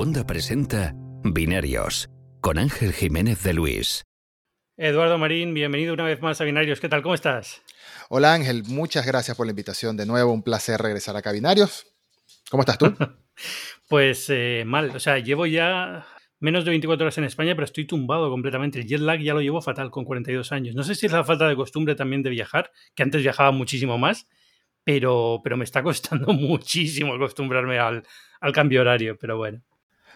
Segunda presenta Binarios con Ángel Jiménez de Luis. Eduardo Marín, bienvenido una vez más a Binarios. ¿Qué tal? ¿Cómo estás? Hola Ángel, muchas gracias por la invitación de nuevo. Un placer regresar acá a Binarios. ¿Cómo estás tú? pues eh, mal, o sea, llevo ya menos de 24 horas en España, pero estoy tumbado completamente. El jet lag ya lo llevo fatal con 42 años. No sé si es la falta de costumbre también de viajar, que antes viajaba muchísimo más, pero, pero me está costando muchísimo acostumbrarme al, al cambio horario, pero bueno.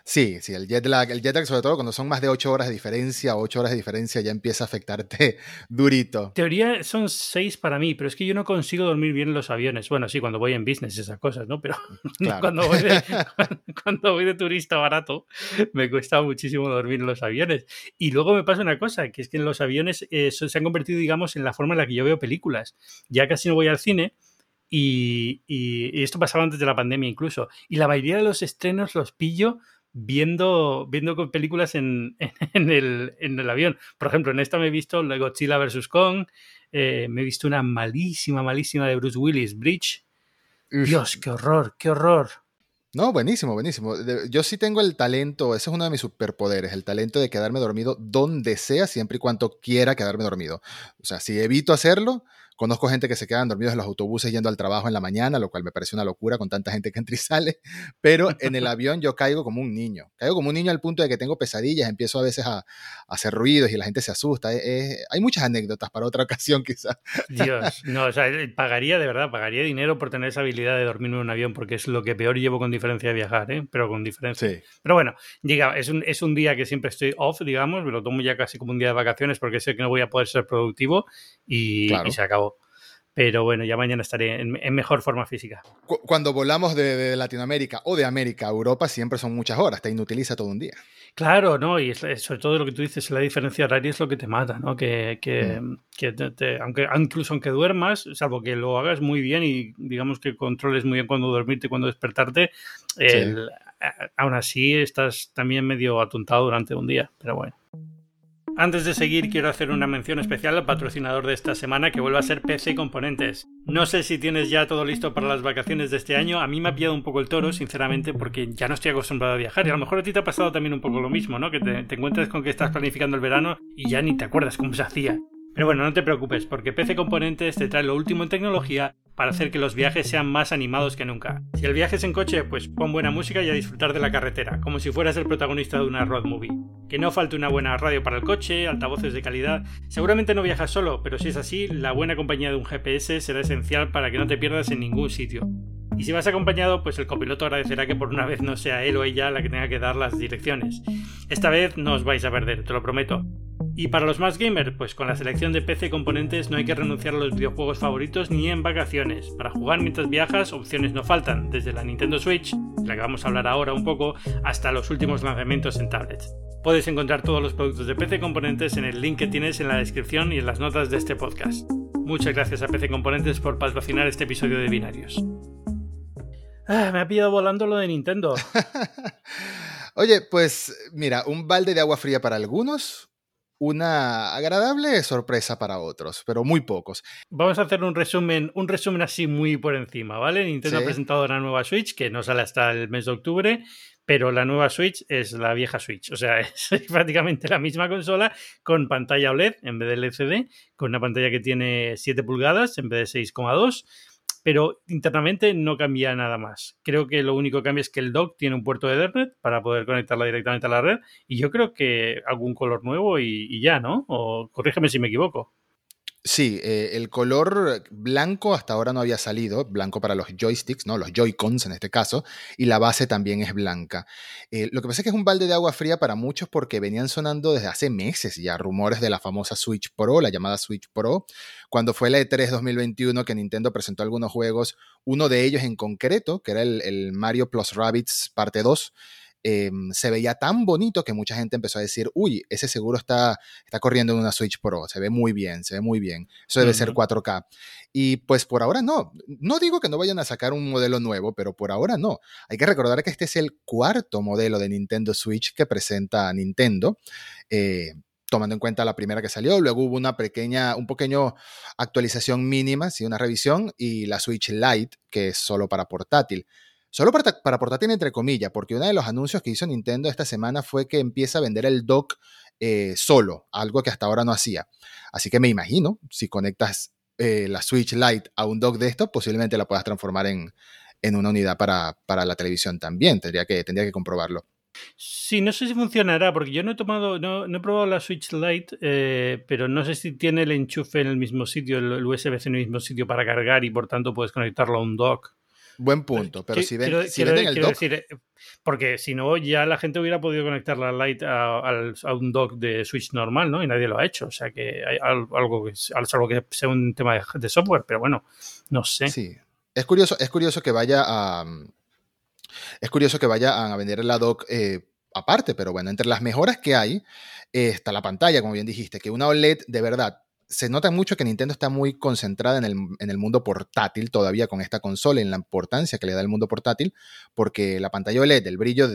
Sí, sí, el jet lag, el jet lag sobre todo cuando son más de 8 horas de diferencia, 8 horas de diferencia ya empieza a afectarte durito. Teoría son 6 para mí, pero es que yo no consigo dormir bien en los aviones. Bueno, sí, cuando voy en business, esas cosas, ¿no? Pero cuando, voy de, cuando voy de turista barato, me cuesta muchísimo dormir en los aviones. Y luego me pasa una cosa, que es que en los aviones eh, se han convertido, digamos, en la forma en la que yo veo películas. Ya casi no voy al cine, y, y, esto pasaba antes de la pandemia incluso. Y la mayoría de los estrenos los pillo viendo, viendo películas en, en, el, en, el, avión. Por ejemplo, en esta me he visto Godzilla vs. Kong, eh, me he visto una malísima, malísima de Bruce Willis, Bridge. Dios, qué horror, qué horror. No, buenísimo, buenísimo. Yo sí tengo el talento, ese es uno de mis superpoderes, el talento de quedarme dormido donde sea, siempre y cuando quiera quedarme dormido. O sea, si evito hacerlo, Conozco gente que se quedan dormidos en los autobuses yendo al trabajo en la mañana, lo cual me parece una locura con tanta gente que entra y sale. Pero en el avión yo caigo como un niño. Caigo como un niño al punto de que tengo pesadillas, empiezo a veces a, hacer ruidos y la gente se asusta. hay muchas anécdotas para otra ocasión quizás. Dios, no, o sea, eh, pagaría de verdad, pagaría dinero por tener esa habilidad de dormir en un avión, porque es lo que peor llevo con diferencia de viajar, ¿eh? pero con diferencia. Sí. Pero bueno, llega, es un, es un día que siempre estoy off, digamos, me lo tomo ya casi como un día de vacaciones porque sé que no voy a poder ser productivo y se acabó pero bueno, ya mañana estaré en, mejor forma física. Cuando volamos de, Latinoamérica o de América a Europa siempre son muchas horas, te inutiliza todo un día. Claro, ¿no? Y sobre todo lo que tú dices, la diferencia horaria es lo que te mata, ¿no? Que, que, mm. te, aunque, incluso aunque duermas, salvo que lo hagas muy bien y digamos que controles muy bien cuando dormirte y cuando despertarte, aún así estás también medio atontado durante un día, pero bueno. Antes de seguir, quiero hacer una mención especial al patrocinador de esta semana, que vuelve a ser PC Componentes. No sé si tienes ya todo listo para las vacaciones de este año. A mí me ha pillado un poco el toro, sinceramente, porque ya no estoy acostumbrado a viajar. Y a lo mejor a ti te ha pasado también un poco lo mismo, ¿no? Que te, te encuentras con que estás planificando el verano y ya ni te acuerdas cómo se hacía. Pero bueno, no te preocupes, porque PC Componentes te trae lo último en tecnología para hacer que los viajes sean más animados que nunca. Si el viaje es en coche, pues pon buena música y a disfrutar de la carretera, como si fueras el protagonista de una road movie. Que no falte una buena radio para el coche, altavoces de calidad. Seguramente no viajas solo, pero si es así, la buena compañía de un GPS será esencial para que no te pierdas en ningún sitio. Y si vas acompañado, pues el copiloto agradecerá que por una vez no sea él o ella la que tenga que dar las direcciones. Esta vez no os vais a perder, te lo prometo. Y para los más gamers, pues con la selección de PC componentes no hay que renunciar a los videojuegos favoritos ni en vacaciones. Para jugar mientras viajas, opciones no faltan, desde la Nintendo Switch, de la que vamos a hablar ahora un poco, hasta los últimos lanzamientos en tablets. Puedes encontrar todos los productos de PC Componentes en el link que tienes en la descripción y en las notas de este podcast. Muchas gracias a PC Componentes por patrocinar este episodio de Binarios. Ah, me ha pillado volando lo de Nintendo. Oye, pues mira, un balde de agua fría para algunos, una agradable sorpresa para otros, pero muy pocos. Vamos a hacer un resumen, un resumen así muy por encima, ¿vale? Nintendo ha presentado la nueva Switch, que no sale hasta el mes de octubre, pero la nueva Switch es la vieja Switch, o sea, es prácticamente la misma consola con pantalla OLED en vez de LCD, con una pantalla que tiene 7 pulgadas en vez de 6,2 pero internamente no cambia nada más. Creo que lo único que cambia es que el dock tiene un puerto de Ethernet para poder conectarla directamente a la red y yo creo que algún color nuevo y, y ya, ¿no? O corrígeme si me equivoco. Sí, eh, el color blanco hasta ahora no había salido, blanco para los joysticks, ¿no? los Joy-Cons en este caso, y la base también es blanca. Eh, lo que pasa es que es un balde de agua fría para muchos porque venían sonando desde hace meses ya rumores de la famosa Switch Pro, la llamada Switch Pro, cuando fue la E3 2021 que Nintendo presentó algunos juegos, uno de ellos en concreto, que era el, el Mario Plus Rabbids parte 2, Em, se veía tan bonito que mucha gente empezó a decir, uy, ese seguro está, está corriendo en una Switch Pro, se ve muy bien, se ve muy bien, eso debe ser 4K. Y pues por ahora no, no digo que no vayan a sacar un modelo nuevo, pero por ahora no. Hay que recordar que este es el cuarto modelo de Nintendo Switch que presenta Nintendo. Eh, tomando en cuenta la primera que salió, luego hubo una pequeña, un pequeño actualización mínima, sí, una revisión, y la Switch Lite, que es solo para portátil. Solo para, para portátil entre comillas, porque uno de los anuncios que hizo Nintendo esta semana fue que empieza a vender el dock eh, solo, algo que hasta ahora no hacía. Así que me imagino, si conectas eh, la Switch Lite a un dock de esto, posiblemente la puedas transformar en, en una unidad para, para, la televisión también. Tendría que, tendría que comprobarlo. Sí, no sé si funcionará, porque yo no he tomado, no, he probado la Switch Lite, eh, pero no sé si tiene el enchufe en el mismo sitio, el USB-C en el mismo sitio para cargar y por tanto puedes conectarlo a un dock. Buen punto, pero si, ven, si venden el dock. Decir, porque si no, ya la gente hubiera podido conectar la Lite a, a, un dock de Switch normal, ¿no? Y nadie lo ha hecho. O sea que hay algo que, algo que sea un tema de, de software, pero bueno, no sé. Sí. Es curioso, es curioso que vaya a. Es curioso que vaya a vender la dock eh, aparte, pero bueno, entre las mejoras que hay eh, está la pantalla, como bien dijiste, que una OLED de verdad se nota mucho que Nintendo está muy concentrada en el, en el, mundo portátil todavía con esta consola, en la importancia que le da el mundo portátil, porque la pantalla OLED, el brillo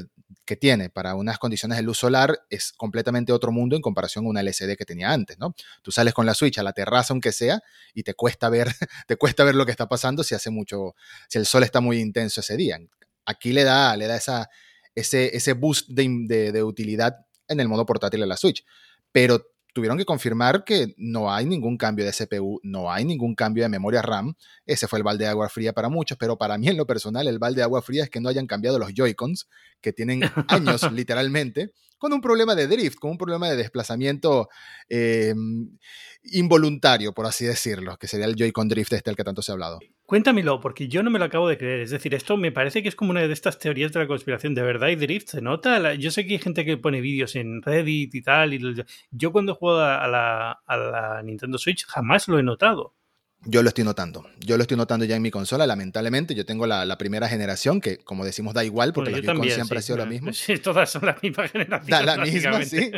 que tiene para unas condiciones de luz solar es completamente otro mundo en comparación a una LCD que tenía antes, ¿no? Tú sales con la Switch a la terraza aunque sea y te cuesta ver, te cuesta ver lo que está pasando si hace mucho, si el sol está muy intenso ese día. Aquí le da, le da esa, ese, ese boost de, de, utilidad en el modo portátil de la Switch. Pero tuvieron que confirmar que no hay ningún cambio de CPU, no hay ningún cambio de memoria RAM. Ese fue el balde de agua fría para muchos, pero para mí en lo personal el balde de agua fría es que no hayan cambiado los Joy-Cons, que tienen años literalmente, con un problema de drift, con un problema de desplazamiento eh, involuntario, por así decirlo, que sería el Joy-Con drift este del que tanto se ha hablado. Cuéntamelo, porque yo no me lo acabo de creer. Es decir, esto me parece que es como una de estas teorías de la conspiración. ¿De verdad y drift? ¿Se nota? Yo sé que hay gente que pone vídeos en Reddit y tal. Y yo cuando juego a la, a la Nintendo Switch jamás lo he notado. Yo lo estoy notando. Yo lo estoy notando ya en mi consola. Lamentablemente, yo tengo la, la primera generación, que como decimos da igual, porque bueno, los Joy-Con siempre sí, ha sido lo mismo. Sí, todas son la misma generación. Da, la misma, sí.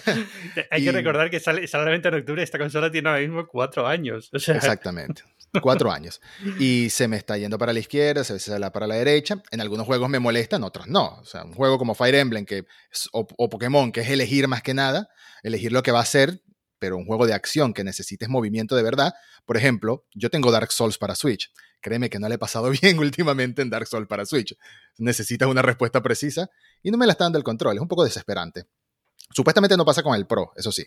Hay y... que recordar que sale, sale a la venta en octubre. Esta consola tiene ahora mismo cuatro años. O sea... Exactamente. Cuatro años. Y se me está yendo para la izquierda, se sale para la derecha. En algunos juegos me molesta, en otros no. O sea, un juego como Fire Emblem que o, o Pokémon, que es elegir más que nada, elegir lo que va a hacer, pero un juego de acción que necesites movimiento de verdad. Por ejemplo, yo tengo Dark Souls para Switch. Créeme que no le he pasado bien últimamente en Dark Souls para Switch. Necesitas una respuesta precisa y no me la está dando el control. Es un poco desesperante. Supuestamente no pasa con el Pro, eso sí.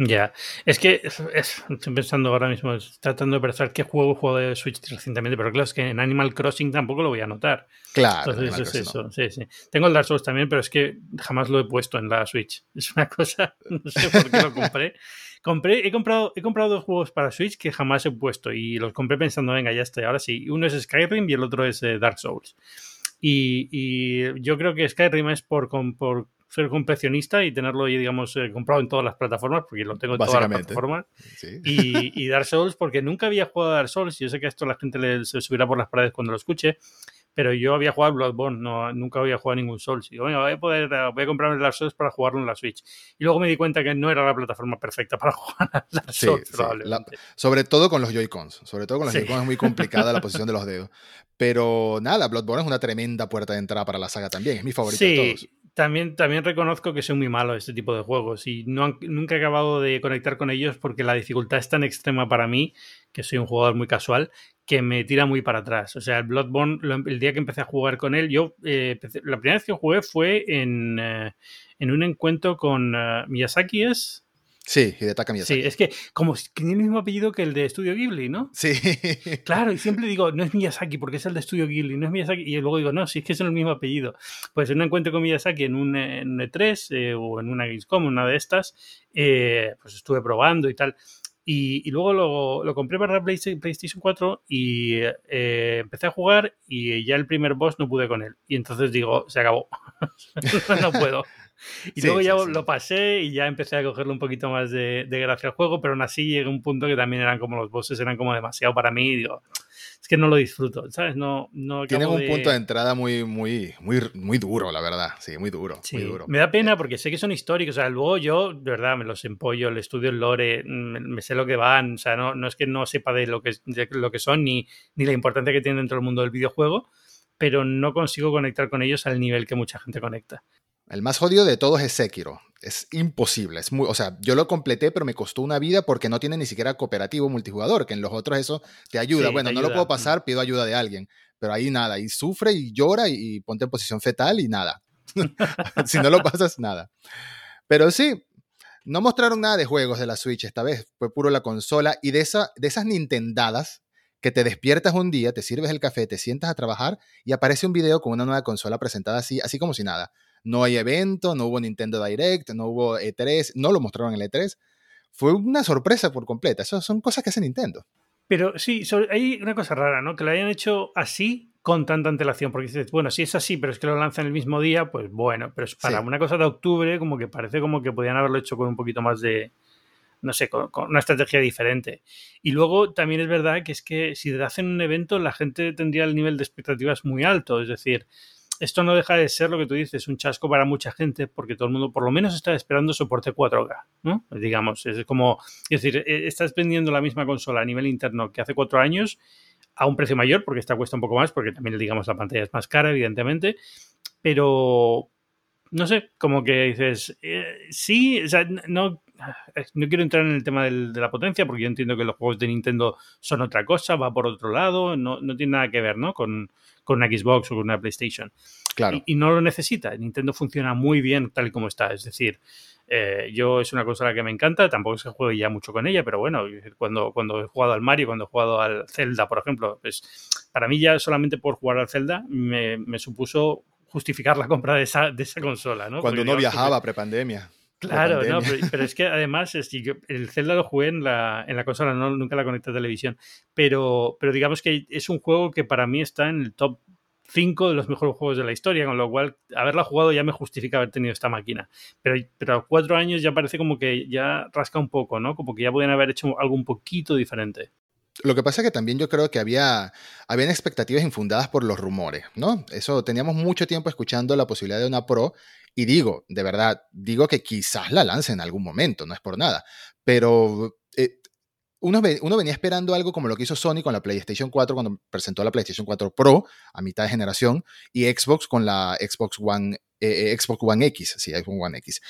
Ya, es que es, es, estoy pensando ahora mismo, tratando de pensar qué juego juego de Switch recientemente, pero claro, es que en Animal Crossing tampoco lo voy a notar. Claro. Entonces es eso, no. sí, sí. Tengo el Dark Souls también, pero es que jamás lo he puesto en la Switch. Es una cosa, no sé por qué lo compré. compré he, comprado, he comprado dos juegos para Switch que jamás he puesto y los compré pensando, venga, ya estoy, ahora sí. Uno es Skyrim y el otro es eh, Dark Souls. Y, y, yo creo que Skyrim es por, por ser compresionista y tenerlo, digamos, eh, comprado en todas las plataformas, porque lo tengo en todas las plataformas. Sí. Y, y, Dark Souls, porque nunca había jugado a Dark Souls, y yo sé que esto la gente le, se subirá por las paredes cuando lo escuche, pero yo había jugado Bloodborne, no, nunca había jugado a ningún Souls. Y digo, bueno, voy a, poder, voy a comprarme el Dark Souls para jugarlo en la Switch. Y luego me di cuenta que no era la plataforma perfecta para jugar a Dark Souls, sí, probablemente. La, sobre todo con los Joy-Cons. Sobre todo con los Joy-Cons es muy complicada la posición de los dedos. Pero nada, Bloodborne es una tremenda puerta de entrada para la saga también. Es mi favorito de todos. También, también reconozco que soy muy malo este tipo de juegos y no, nunca he acabado de conectar con ellos porque la dificultad es tan extrema para mí, que soy un jugador muy casual, que me tira muy para atrás. O sea, el Bloodborne, el día que empecé a jugar con él, yo, eh, la primera vez que jugué fue en, eh, en un encuentro con uh, Miyazaki, ¿es? Sí, Hidetaka Miyazaki. Sí, es que como tiene el mismo apellido que el de Estudio Ghibli, ¿no? Sí. Claro, y siempre digo, no es Miyazaki porque es el de Estudio Ghibli, no es Miyazaki. Y luego digo, no, sí es que es el mismo apellido. Pues en un encuentro con Miyazaki en un, en un E3 eh, o en una Gamescom, una de estas, eh, pues estuve probando y tal. Y, y luego lo, lo, compré para PlayStation 4 y eh, empecé a jugar y ya el primer boss no pude con él. Y entonces digo, se acabó. no puedo. Y sí, luego ya sí, lo pasé y ya empecé a cogerle un poquito más de, de, gracia al juego, pero aún así llegué a un punto que también eran como los bosses, eran como demasiado para mí. Y digo, es que no lo disfruto, ¿sabes? No, no Tienen un de... punto de entrada muy, muy, muy, muy duro, la verdad. Sí, muy duro, muy duro. Me da pena porque sé que son históricos. O sea, luego yo, de verdad, me los empollo, el estudio el lore, me, me, sé lo que van. O sea, no, no es que no sepa de lo que, de lo que son ni, ni la importancia que tienen dentro del mundo del videojuego, pero no consigo conectar con ellos al nivel que mucha gente conecta. El más jodido de todos es Sekiro. Es imposible. Es muy, o sea, yo lo completé, pero me costó una vida porque no tiene ni siquiera cooperativo multijugador, que en los otros eso te ayuda. bueno, no lo puedo pasar, pido ayuda de alguien. Pero ahí nada. Y sufre y llora y, ponte en posición fetal y nada. si no lo pasas, nada. Pero sí, no mostraron nada de juegos de la Switch esta vez. Fue puro la consola. Y de, esa, de esas Nintendadas que te despiertas un día, te sirves el café, te sientas a trabajar y aparece un video con una nueva consola presentada así, así como si nada. No hay evento, no hubo Nintendo Direct, no hubo E3, no lo mostraron en el E3. Fue una sorpresa por completa. Eso son cosas que hace Nintendo. Pero sí, hay una cosa rara, ¿no? Que lo hayan hecho así con tanta antelación, porque dices, bueno, si es así, pero es que lo lanzan el mismo día, pues bueno, pero es para una cosa de octubre, como que parece como que podían haberlo hecho con un poquito más de, no sé, con, una estrategia diferente. Y luego también es verdad que es que si te hacen un evento, la gente tendría el nivel de expectativas muy alto. Es decir, esto no deja de ser lo que tú dices, un chasco para mucha gente, porque todo el mundo por lo menos está esperando soporte 4K, ¿no? Digamos, es como, es decir, e, estás vendiendo la misma consola a nivel interno que hace cuatro años a un precio mayor, porque esta cuesta un poco más, porque también, digamos, la pantalla es más cara, evidentemente, pero no sé, como que dices, eh, sí, o sea, no, no quiero entrar en el tema de la potencia porque yo entiendo que los juegos de Nintendo son otra cosa, va por otro lado, no, tiene nada que ver ¿no? con, con una Xbox o con una PlayStation. Claro. Y, no lo necesita. Nintendo funciona muy bien tal y como está. Es decir, eh, yo es una consola que me encanta, tampoco es que juegue ya mucho con ella, pero bueno, cuando, cuando he jugado al Mario, cuando he jugado al Zelda, por ejemplo, pues para mí ya solamente por jugar al Zelda me, me supuso justificar la compra de esa, de esa consola, ¿no? Cuando uno viajaba prepandemia. Claro, no, pero, es que además es, el Zelda lo jugué en la, en la consola, no, nunca la conecté a televisión, pero, pero digamos que es un juego que para mí está en el top 5 de los mejores juegos de la historia, con lo cual haberla jugado ya me justifica haber tenido esta máquina. Pero, pero a cuatro años ya parece como que ya rasca un poco, ¿no? Como que ya podían haber hecho algo un poquito diferente. Lo que pasa es que también yo creo que había habían expectativas infundadas por los rumores, ¿no? Eso teníamos mucho tiempo escuchando la posibilidad de una Pro y digo, de verdad, digo que quizás la lance en algún momento, no es por nada, pero eh, uno, venía esperando algo como lo que hizo Sony con la PlayStation 4 cuando presentó la PlayStation 4 Pro a mitad de generación y Xbox con la Xbox One, eh, eh, Xbox One X, sí, Xbox One X.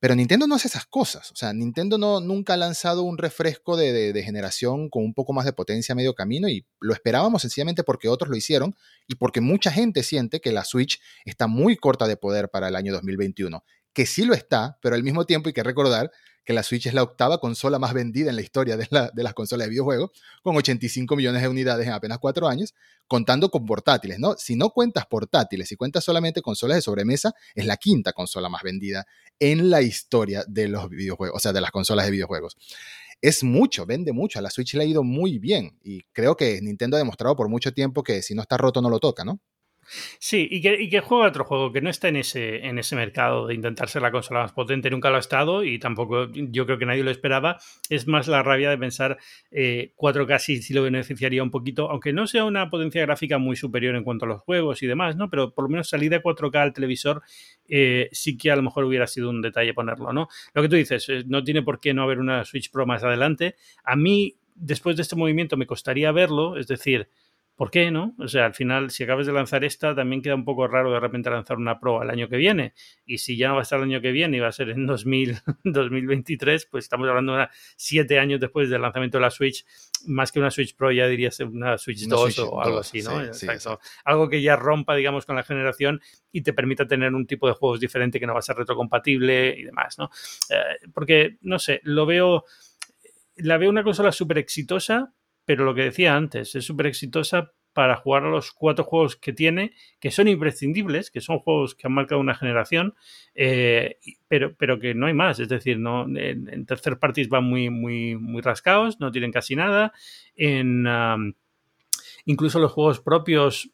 Pero Nintendo no hace esas cosas. O sea, Nintendo no, nunca ha lanzado un refresco de, de, generación con un poco más de potencia a medio camino y lo esperábamos sencillamente porque otros lo hicieron y porque mucha gente siente que la Switch está muy corta de poder para el año 2021. Que sí lo está, pero al mismo tiempo hay que recordar que la Switch es la octava consola más vendida en la historia de, las consolas de videojuegos, con 85 millones de unidades en apenas cuatro años, contando con portátiles, ¿no? Si no cuentas portátiles, y cuentas solamente consolas de sobremesa, es la quinta consola más vendida en la historia de los videojuegos, o sea, de las consolas de videojuegos. Es mucho, vende mucho, a la Switch le ha ido muy bien y creo que Nintendo ha demostrado por mucho tiempo que si no está roto no lo toca, ¿no? Sí, y que, y que, juega otro juego que no está en ese, en ese mercado de intentar ser la consola más potente, nunca lo ha estado y tampoco yo creo que nadie lo esperaba. Es más la rabia de pensar 4K eh, sí, sí, lo beneficiaría un poquito, aunque no sea una potencia gráfica muy superior en cuanto a los juegos y demás, ¿no? Pero por lo menos salir de 4K al televisor eh, sí que a lo mejor hubiera sido un detalle ponerlo, ¿no? Lo que tú dices, eh, no tiene por qué no haber una Switch Pro más adelante. A mí, después de este movimiento, me costaría verlo, es decir, ¿Por qué no? O sea, al final, si acabas de lanzar esta, también queda un poco raro de repente lanzar una Pro al año que viene. Y si ya no va a estar el año que viene y va a ser en 2023, pues estamos hablando de siete años después del lanzamiento de la Switch. Más que una Switch Pro, ya dirías una Switch 2 o algo así, ¿no? Algo que ya rompa, digamos, con la generación y te permita tener un tipo de juegos diferente que no va a ser retrocompatible y demás, ¿no? Eh, porque, no sé, lo veo. La veo una consola súper exitosa, pero lo que decía antes, es súper exitosa para jugar a los cuatro juegos que tiene, que son imprescindibles, que son juegos que han marcado una generación, eh, pero, pero que no hay más. Es decir, no, en, tercer parties van muy, muy, muy rascados, no tienen casi nada. En incluso los juegos propios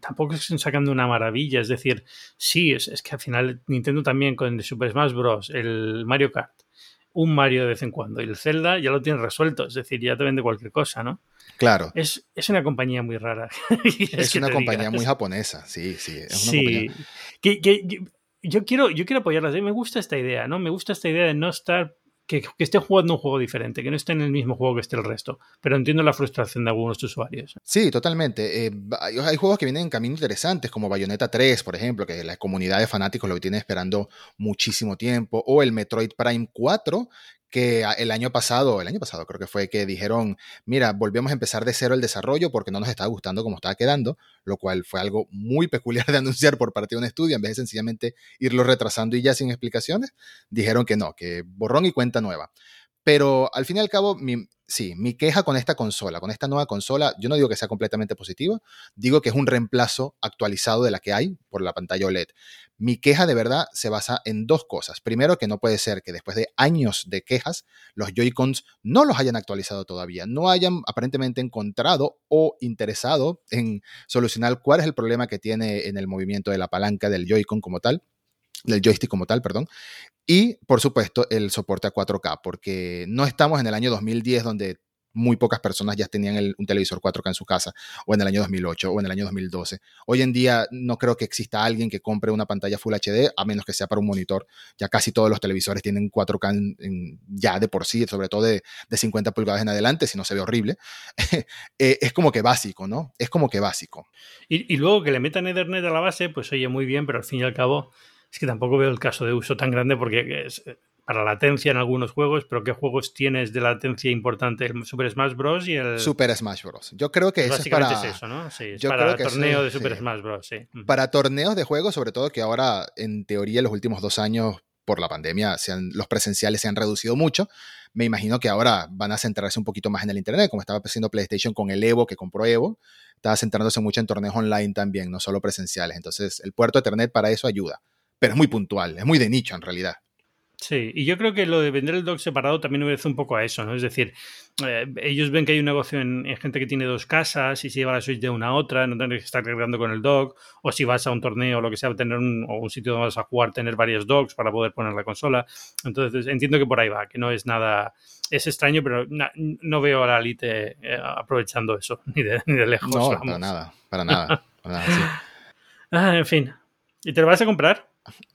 tampoco están sacando una maravilla. Es decir, sí, es, es, que al final Nintendo también con el Super Smash Bros., el Mario Kart, un Mario de vez en cuando. Y el Zelda ya lo tiene resuelto, es decir, ya te vende cualquier cosa, ¿no? Claro. Es, es una compañía muy rara. es, una compañía muy japonesa, sí, sí. Es una sí. Que, que, yo, quiero, yo quiero apoyarlas. Me gusta esta idea, ¿no? Me gusta esta idea de no estar que, que estén jugando un juego diferente, que no esté en el mismo juego que esté el resto. Pero entiendo la frustración de algunos usuarios. Sí, totalmente. Eh, hay juegos que vienen en camino interesantes, como Bayonetta 3, por ejemplo, que la comunidad de fanáticos lo tiene esperando muchísimo tiempo, o el Metroid Prime 4, que el año pasado, el año pasado creo que fue que dijeron, mira, volvemos a empezar de cero el desarrollo porque no nos estaba gustando como estaba quedando, lo cual fue algo muy peculiar de anunciar por parte de un estudio, en vez de sencillamente irlo retrasando y ya sin explicaciones, dijeron que no, que borrón y cuenta nueva. Pero al fin y al cabo, sí, mi queja con esta consola, con esta nueva consola, yo no digo que sea completamente positiva, digo que es un reemplazo actualizado de la que hay por la pantalla OLED. Mi queja de verdad se basa en dos cosas. Primero, que no puede ser que después de años de quejas, los Joy-Cons no los hayan actualizado todavía, no hayan aparentemente encontrado o interesado en solucionar cuál es el problema que tiene en el movimiento de la palanca del Joy-Con como tal del joystick como tal, perdón, y por supuesto el soporte a 4K, porque no estamos en el año 2010 donde muy pocas personas ya tenían un televisor 4K en su casa, o en el año 2008, o en el año 2012. Hoy en día no creo que exista alguien que compre una pantalla Full HD, a menos que sea para un monitor. Ya casi todos los televisores tienen 4K ya de por sí, sobre todo de, 50 pulgadas en adelante, si no se ve horrible. Eh, es como que básico, ¿no? Es como que básico. Y, y luego que le metan Ethernet a la base, pues oye, muy bien, pero al fin y al cabo es que tampoco veo el caso de uso tan grande porque es eh, para latencia en algunos juegos, pero ¿qué juegos tienes de latencia importante? El Super Smash Bros. y el... Super Smash Bros. Yo creo que eso es para... Es eso, ¿no? Sí, es para torneo de Super Smash Bros. Sí. Para torneos de juegos, sobre todo que ahora, en teoría, los últimos dos años por la pandemia, los presenciales se han reducido mucho. Me imagino que ahora van a centrarse un poquito más en el Internet, como estaba haciendo PlayStation con el Evo, que compró Evo. Estaba centrándose mucho en torneos online también, no solo presenciales. Entonces, el puerto de Internet para eso ayuda pero es muy puntual, es muy de nicho en realidad. Sí, y yo creo que lo de vender el dock separado también obedece un poco a eso, ¿no? Es decir, eh, ellos ven que hay un negocio en, gente que tiene dos casas y si lleva la Switch de una a otra, no tienes que estar cargando con el dock, o si vas a un torneo o lo que sea, tener un, o un sitio donde vas a jugar, tener varios docks para poder poner la consola. Entonces, entiendo que por ahí va, que no es nada, es extraño, pero no veo a la Elite eh, aprovechando eso, ni de, ni de lejos. No, para nada, para nada. Para nada ah, en fin, ¿y te lo vas a comprar?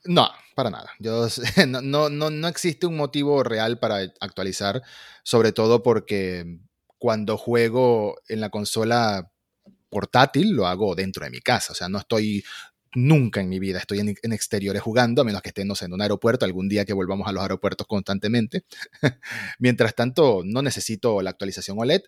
No, para nada. Yo, no, no, no existe un motivo real para actualizar, sobre todo porque cuando juego en la consola portátil lo hago dentro de mi casa, o sea, no estoy nunca en mi vida estoy en, exteriores jugando, a menos que estemos en un aeropuerto, algún día que volvamos a los aeropuertos constantemente. Mientras tanto, no necesito la actualización OLED.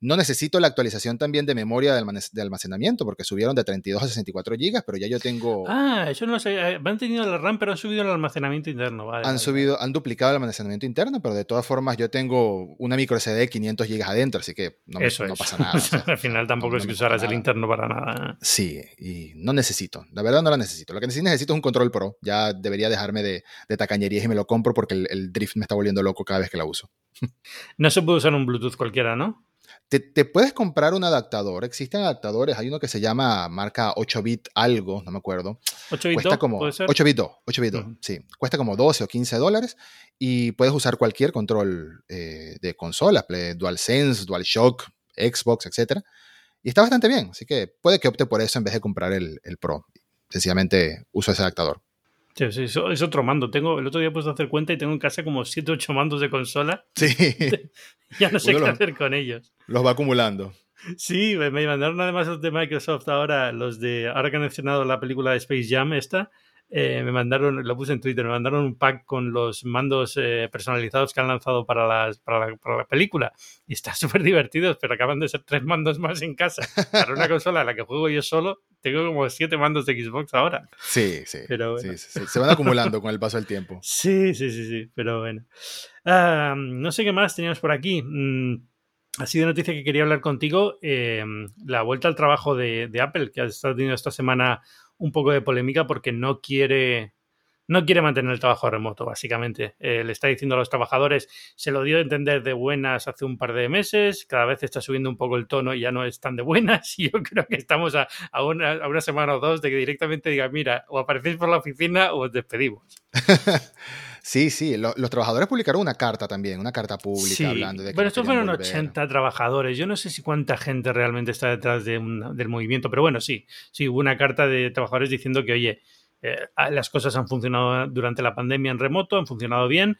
No necesito la actualización también de memoria de almacenamiento, porque subieron de 32 a 64 gigas, pero ya yo tengo... Ah, eso no sé. Eh, han tenido la RAM, pero han subido el almacenamiento interno. han subido, han duplicado el almacenamiento interno, pero de todas formas yo tengo una micro SD de 500 gigas adentro, así que no, pasa nada. Al final tampoco es que usaras el interno para nada. Sí, y no necesito. La verdad no la necesito. Lo que sí necesito es un control pro. Ya debería dejarme de, de tacañerías y me lo compro porque el, el drift me está volviendo loco cada vez que la uso. no se puede usar un Bluetooth cualquiera, ¿no? Te, puedes comprar un adaptador. Existen adaptadores. Hay uno que se llama marca 8-bit algo, no me acuerdo. 8-bit 2, como 8-bit 2, 8 bit 2, sí. Cuesta como 12 o 15 dólares y puedes usar cualquier control eh, de consola, DualSense, DualShock, Xbox, etc. Y está bastante bien, así que puede que opte por eso en vez de comprar el, el Pro. Sencillamente uso ese adaptador. Sí, sí, es otro mando. Tengo, el otro día he puesto a hacer cuenta y tengo en casa como 7 o 8 mandos de consola. Sí. ya no sé qué hacer con ellos. Los va acumulando. Sí, me mandaron además los de Microsoft ahora, los de, ahora que han mencionado la película de Space Jam esta, eh, me mandaron, lo puse en Twitter, me mandaron un pack con los mandos eh, personalizados que han lanzado para, las, para, la, película. Y está súper divertido, pero acaban de ser tres mandos más en casa. Para una consola en la que juego yo solo, tengo como siete mandos de Xbox ahora. Sí, sí. Pero Se van acumulando con el paso del tiempo. Sí, sí, sí, sí, pero bueno. Ah, no sé qué más teníamos por aquí. Mm, ha sido noticia que quería hablar contigo. Eh, la vuelta al trabajo de, de Apple, que ha estado teniendo esta semana un poco de polémica porque no quiere no quiere mantener el trabajo remoto, básicamente. Eh, le está diciendo a los trabajadores, se lo dio a entender de buenas hace un par de meses, cada vez está subiendo un poco el tono y ya no es tan de buenas, y yo creo que estamos a, una, semana o dos de que directamente diga, mira, o aparecéis por la oficina o os despedimos. Sí, sí, los, trabajadores publicaron una carta también, una carta pública hablando de que. Bueno, estos fueron 80 trabajadores. Yo no sé si cuánta gente realmente está detrás de del movimiento, pero bueno, sí, sí, hubo una carta de trabajadores diciendo que, oye, eh, las cosas han funcionado durante la pandemia en remoto, han funcionado bien.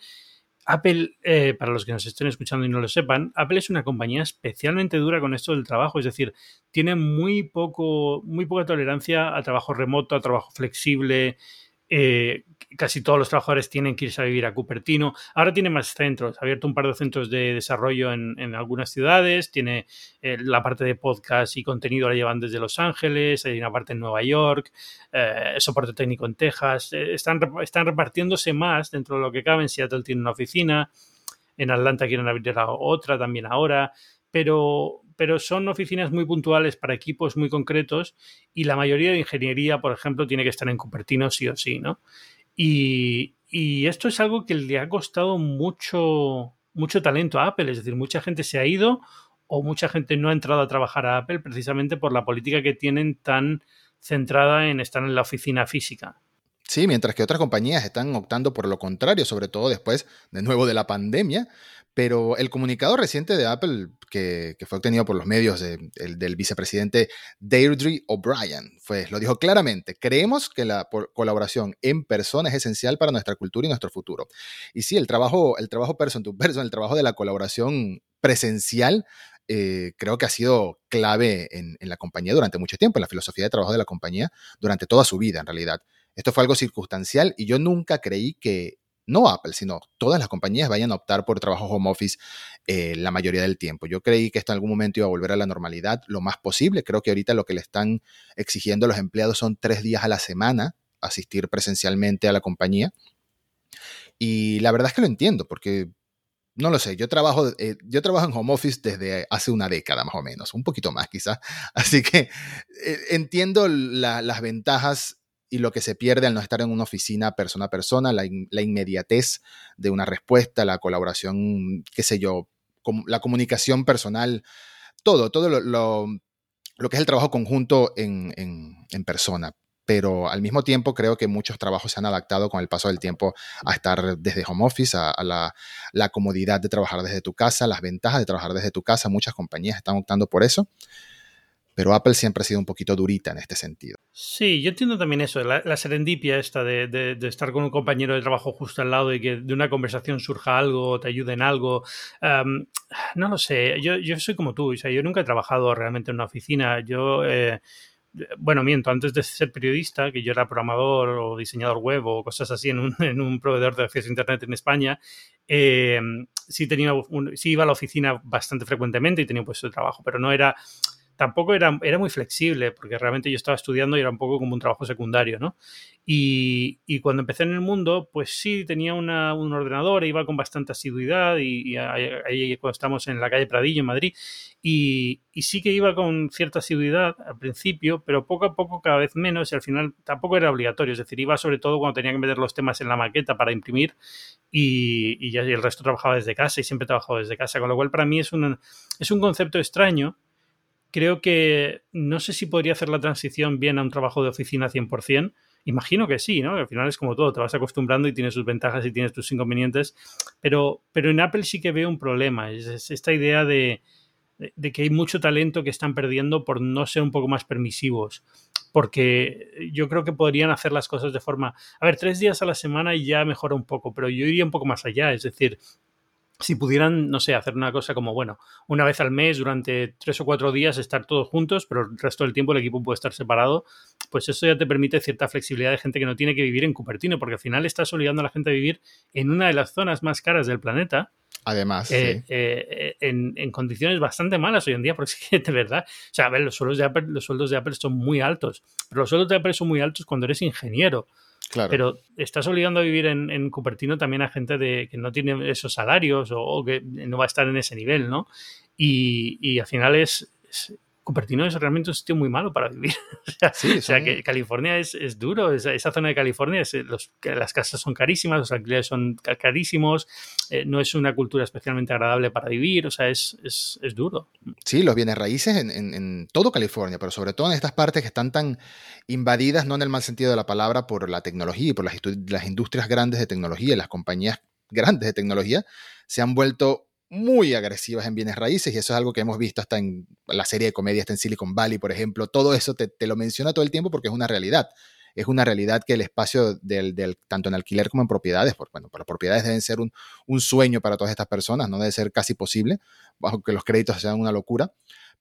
Apple, eh, para los que nos estén escuchando y no lo sepan, Apple es una compañía especialmente dura con esto del trabajo, es decir, tiene muy poco, muy poca tolerancia a trabajo remoto, a trabajo flexible. Eh, casi todos los trabajadores tienen que irse a vivir a Cupertino. Ahora tiene más centros, ha abierto un par de centros de desarrollo en, algunas ciudades, tiene eh, la parte de podcast y contenido la llevan desde Los Ángeles, hay una parte en Nueva York, eh, soporte técnico en Texas, están, están repartiéndose más dentro de lo que cabe, en Seattle tiene una oficina, en Atlanta quieren abrir otra también ahora, pero, pero son oficinas muy puntuales para equipos muy concretos y la mayoría de ingeniería, por ejemplo, tiene que estar en Cupertino sí o sí, ¿no? Y, esto es algo que le ha costado mucho, mucho talento a Apple, es decir, mucha gente se ha ido o mucha gente no ha entrado a trabajar a Apple precisamente por la política que tienen tan centrada en estar en la oficina física. Sí, mientras que otras compañías están optando por lo contrario, sobre todo después, de nuevo, de la pandemia, pero el comunicado reciente de Apple, que, fue obtenido por los medios del vicepresidente Deirdre O'Brien, pues lo dijo claramente, creemos que la colaboración en persona es esencial para nuestra cultura y nuestro futuro. Y sí, el trabajo, el trabajo person to person, el trabajo de la colaboración presencial, eh, creo que ha sido clave en, en la compañía durante mucho tiempo, en la filosofía de trabajo de la compañía durante toda su vida, en realidad. Esto fue algo circunstancial y yo nunca creí que no Apple, sino todas las compañías vayan a optar por trabajo home office eh, la mayoría del tiempo. Yo creí que esto en algún momento iba a volver a la normalidad lo más posible. Creo que ahorita lo que le están exigiendo a los empleados son tres días a la semana asistir presencialmente a la compañía. Y la verdad es que lo entiendo, porque no lo sé, yo trabajo, eh, yo trabajo en home office desde hace una década más o menos, un poquito más quizás. Así que eh, entiendo las ventajas y lo que se pierde al no estar en una oficina persona a persona, la, inmediatez de una respuesta, la colaboración, qué sé yo, la comunicación personal, todo, todo lo, que es el trabajo conjunto en, persona. Pero al mismo tiempo creo que muchos trabajos se han adaptado con el paso del tiempo a estar desde home office, a, la, la comodidad de trabajar desde tu casa, las ventajas de trabajar desde tu casa. Muchas compañías están optando por eso pero Apple siempre ha sido un poquito durita en este sentido. Sí, yo entiendo también eso, la, serendipia esta de, estar con un compañero de trabajo justo al lado y que de una conversación surja algo, te ayude en algo. no lo sé, yo, yo, soy como tú, o sea, yo nunca he trabajado realmente en una oficina. Yo, eh, bueno, miento, antes de ser periodista, que yo era programador o diseñador web o cosas así en un, en un proveedor de acceso a Internet en España, eh, sí, tenía sí iba a la oficina bastante frecuentemente y tenía un puesto de trabajo, pero no era tampoco era, muy flexible, porque realmente yo estaba estudiando y era un poco como un trabajo secundario, ¿no? Y, cuando empecé en el mundo, pues sí, tenía una, un ordenador, iba con bastante asiduidad y, ahí cuando estamos en la calle Pradillo, en Madrid, y, sí que iba con cierta asiduidad al principio, pero poco a poco cada vez menos y al final tampoco era obligatorio, es decir, iba sobre todo cuando tenía que meter los temas en la maqueta para imprimir y, ya el resto trabajaba desde casa y siempre he trabajado desde casa, con lo cual para mí es un, es un concepto extraño creo que no sé si podría hacer la transición bien a un trabajo de oficina 100%. Imagino que sí, ¿no? Al final es como todo, te vas acostumbrando y tienes sus ventajas y tienes tus inconvenientes, pero, pero en Apple sí que veo un problema, es, esta idea de, de, que hay mucho talento que están perdiendo por no ser un poco más permisivos, porque yo creo que podrían hacer las cosas de forma, a ver, tres días a la semana y ya mejora un poco, pero yo iría un poco más allá, es decir, si pudieran, no sé, hacer una cosa como, bueno, una vez al mes durante tres o cuatro días estar todos juntos, pero el resto del tiempo el equipo puede estar separado, pues eso ya te permite cierta flexibilidad de gente que no tiene que vivir en Cupertino, porque al final estás obligando a la gente a vivir en una de las zonas más caras del planeta. Además, eh, eh, en, condiciones bastante malas hoy en día, porque es que de verdad, o sea, a ver, los sueldos de Apple, los sueldos de Apple son muy altos, pero los sueldos de Apple son muy altos cuando eres ingeniero. Pero estás obligando a vivir en, Cupertino también a gente de, que no tiene esos salarios o, que no va a estar en ese nivel, ¿no? Y, al final es, Cupertino es realmente un sitio muy malo para vivir. o sea, que California es, duro, esa, zona de California, es, los, las casas son carísimas, los alquileres son carísimos, eh, no es una cultura especialmente agradable para vivir, o sea, es, duro. Sí, los bienes raíces en, en, todo California, pero sobre todo en estas partes que están tan invadidas, no en el mal sentido de la palabra, por la tecnología y por las, las industrias grandes de tecnología, las compañías grandes de tecnología, se han vuelto muy agresivas en bienes raíces y eso es algo que hemos visto hasta en la serie de comedia, en Silicon Valley, por ejemplo. Todo eso te, lo menciona todo el tiempo porque es una realidad. es una realidad que el espacio del, del tanto en alquiler como en propiedades, por, bueno, para propiedades deben ser un, un, sueño para todas estas personas, no debe ser casi posible, bajo que los créditos sean una locura.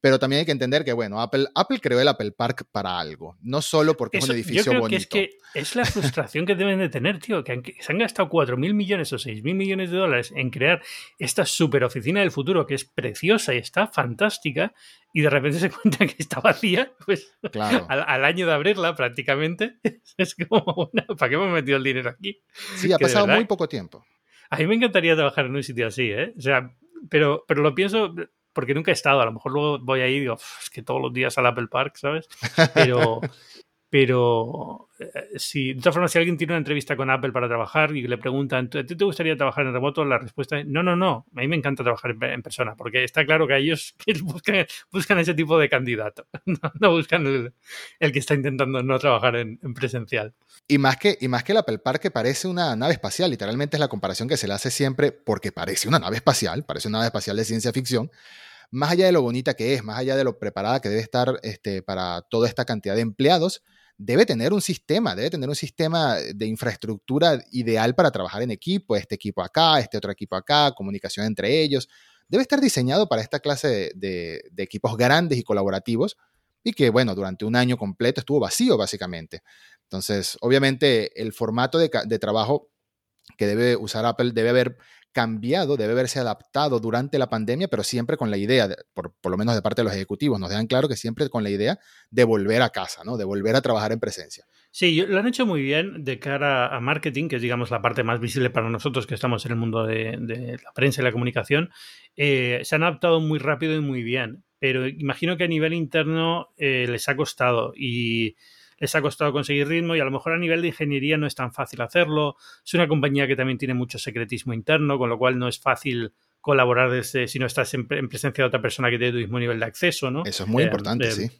Pero también hay que entender que, bueno, Apple, Apple creó el Apple Park para algo, no solo porque es un edificio yo creo bonito. Que es que es la frustración que deben de tener, tío, que se han gastado 4.000 millones o 6.000 millones de dólares en crear esta super oficina del futuro que es preciosa y está fantástica y de repente se cuenta que está vacía, pues claro. al, al, año de abrirla prácticamente, es como, bueno, ¿para qué hemos metido el dinero aquí? Sí, ha pasado muy poco tiempo. A mí me encantaría trabajar en un sitio así, ¿eh? O sea, pero, pero lo pienso porque nunca he estado. A lo mejor luego voy ahí y digo, es que todos los días al Apple Park, ¿sabes? Pero, pero eh, si, de todas formas, si alguien tiene una entrevista con Apple para trabajar y le preguntan, ¿a ti te gustaría trabajar en remoto? La respuesta es, no, no, no, a mí me encanta trabajar en, persona, porque está claro que ellos buscan, buscan ese tipo de candidato, no, no buscan el, el, que está intentando no trabajar en, en, presencial. Y más, que, y más que el Apple Park, que parece una nave espacial, literalmente es la comparación que se le hace siempre, porque parece una nave espacial, parece una nave espacial de ciencia ficción, más allá de lo bonita que es, más allá de lo preparada que debe estar este, para toda esta cantidad de empleados, debe tener un sistema, debe tener un sistema de infraestructura ideal para trabajar en equipo, este equipo acá, este otro equipo acá, comunicación entre ellos. Debe estar diseñado para esta clase de, equipos grandes y colaborativos y que, bueno, durante un año completo estuvo vacío básicamente. Entonces, obviamente, el formato de trabajo que debe usar Apple debe haber cambiado, debe haberse adaptado durante la pandemia, pero siempre con la idea, de, por, por, lo menos de parte de los ejecutivos, nos dejan claro que siempre con la idea de volver a casa, ¿no? de volver a trabajar en presencia. Sí, lo han hecho muy bien de cara a marketing, que es digamos la parte más visible para nosotros que estamos en el mundo de, de la prensa y la comunicación. Eh, se han adaptado muy rápido y muy bien, pero imagino que a nivel interno eh, les ha costado y les ha costado conseguir ritmo y a lo mejor a nivel de ingeniería no es tan fácil hacerlo. Es una compañía que también tiene mucho secretismo interno, con lo cual no es fácil colaborar desde si no estás en, en presencia de otra persona que tiene tu mismo nivel de acceso, ¿no? Eso es muy eh, importante, de, sí.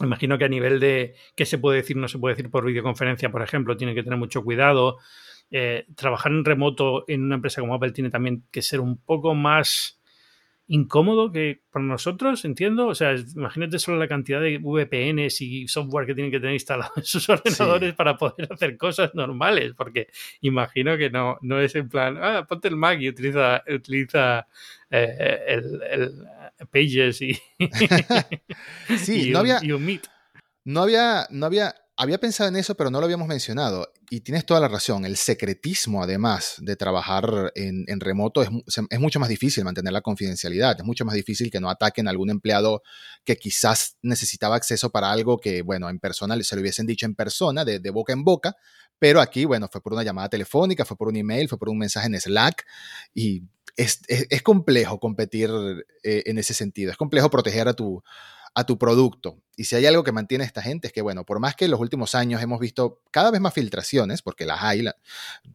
Imagino que a nivel de qué se puede decir, no se puede decir por videoconferencia, por ejemplo, tiene que tener mucho cuidado. Eh, trabajar en remoto en una empresa como Apple tiene también que ser un poco más incómodo que para nosotros, entiendo. O sea, imagínate solo la cantidad de VPNs y software que tienen que tener instalado en sus ordenadores sí. para poder hacer cosas normales, porque imagino que no, no es en plan, ah, ponte el Mac y utiliza, utiliza eh, el, el, Pages y, sí, y, no un, había, y un Meet. No había, no había, había pensado en eso, pero no lo habíamos mencionado. Y tienes toda la razón. El secretismo, además de trabajar en, remoto, es, mucho más difícil mantener la confidencialidad. Es mucho más difícil que no ataquen a algún empleado que quizás necesitaba acceso para algo que, bueno, en persona se lo hubiesen dicho en persona, de, boca en boca. Pero aquí, bueno, fue por una llamada telefónica, fue por un email, fue por un mensaje en Slack. Y es complejo competir eh, en ese sentido. Es complejo proteger a tu, a tu producto. Y si hay algo que mantiene a esta gente es que, bueno, por más que en los últimos años hemos visto cada vez más filtraciones, porque las hay,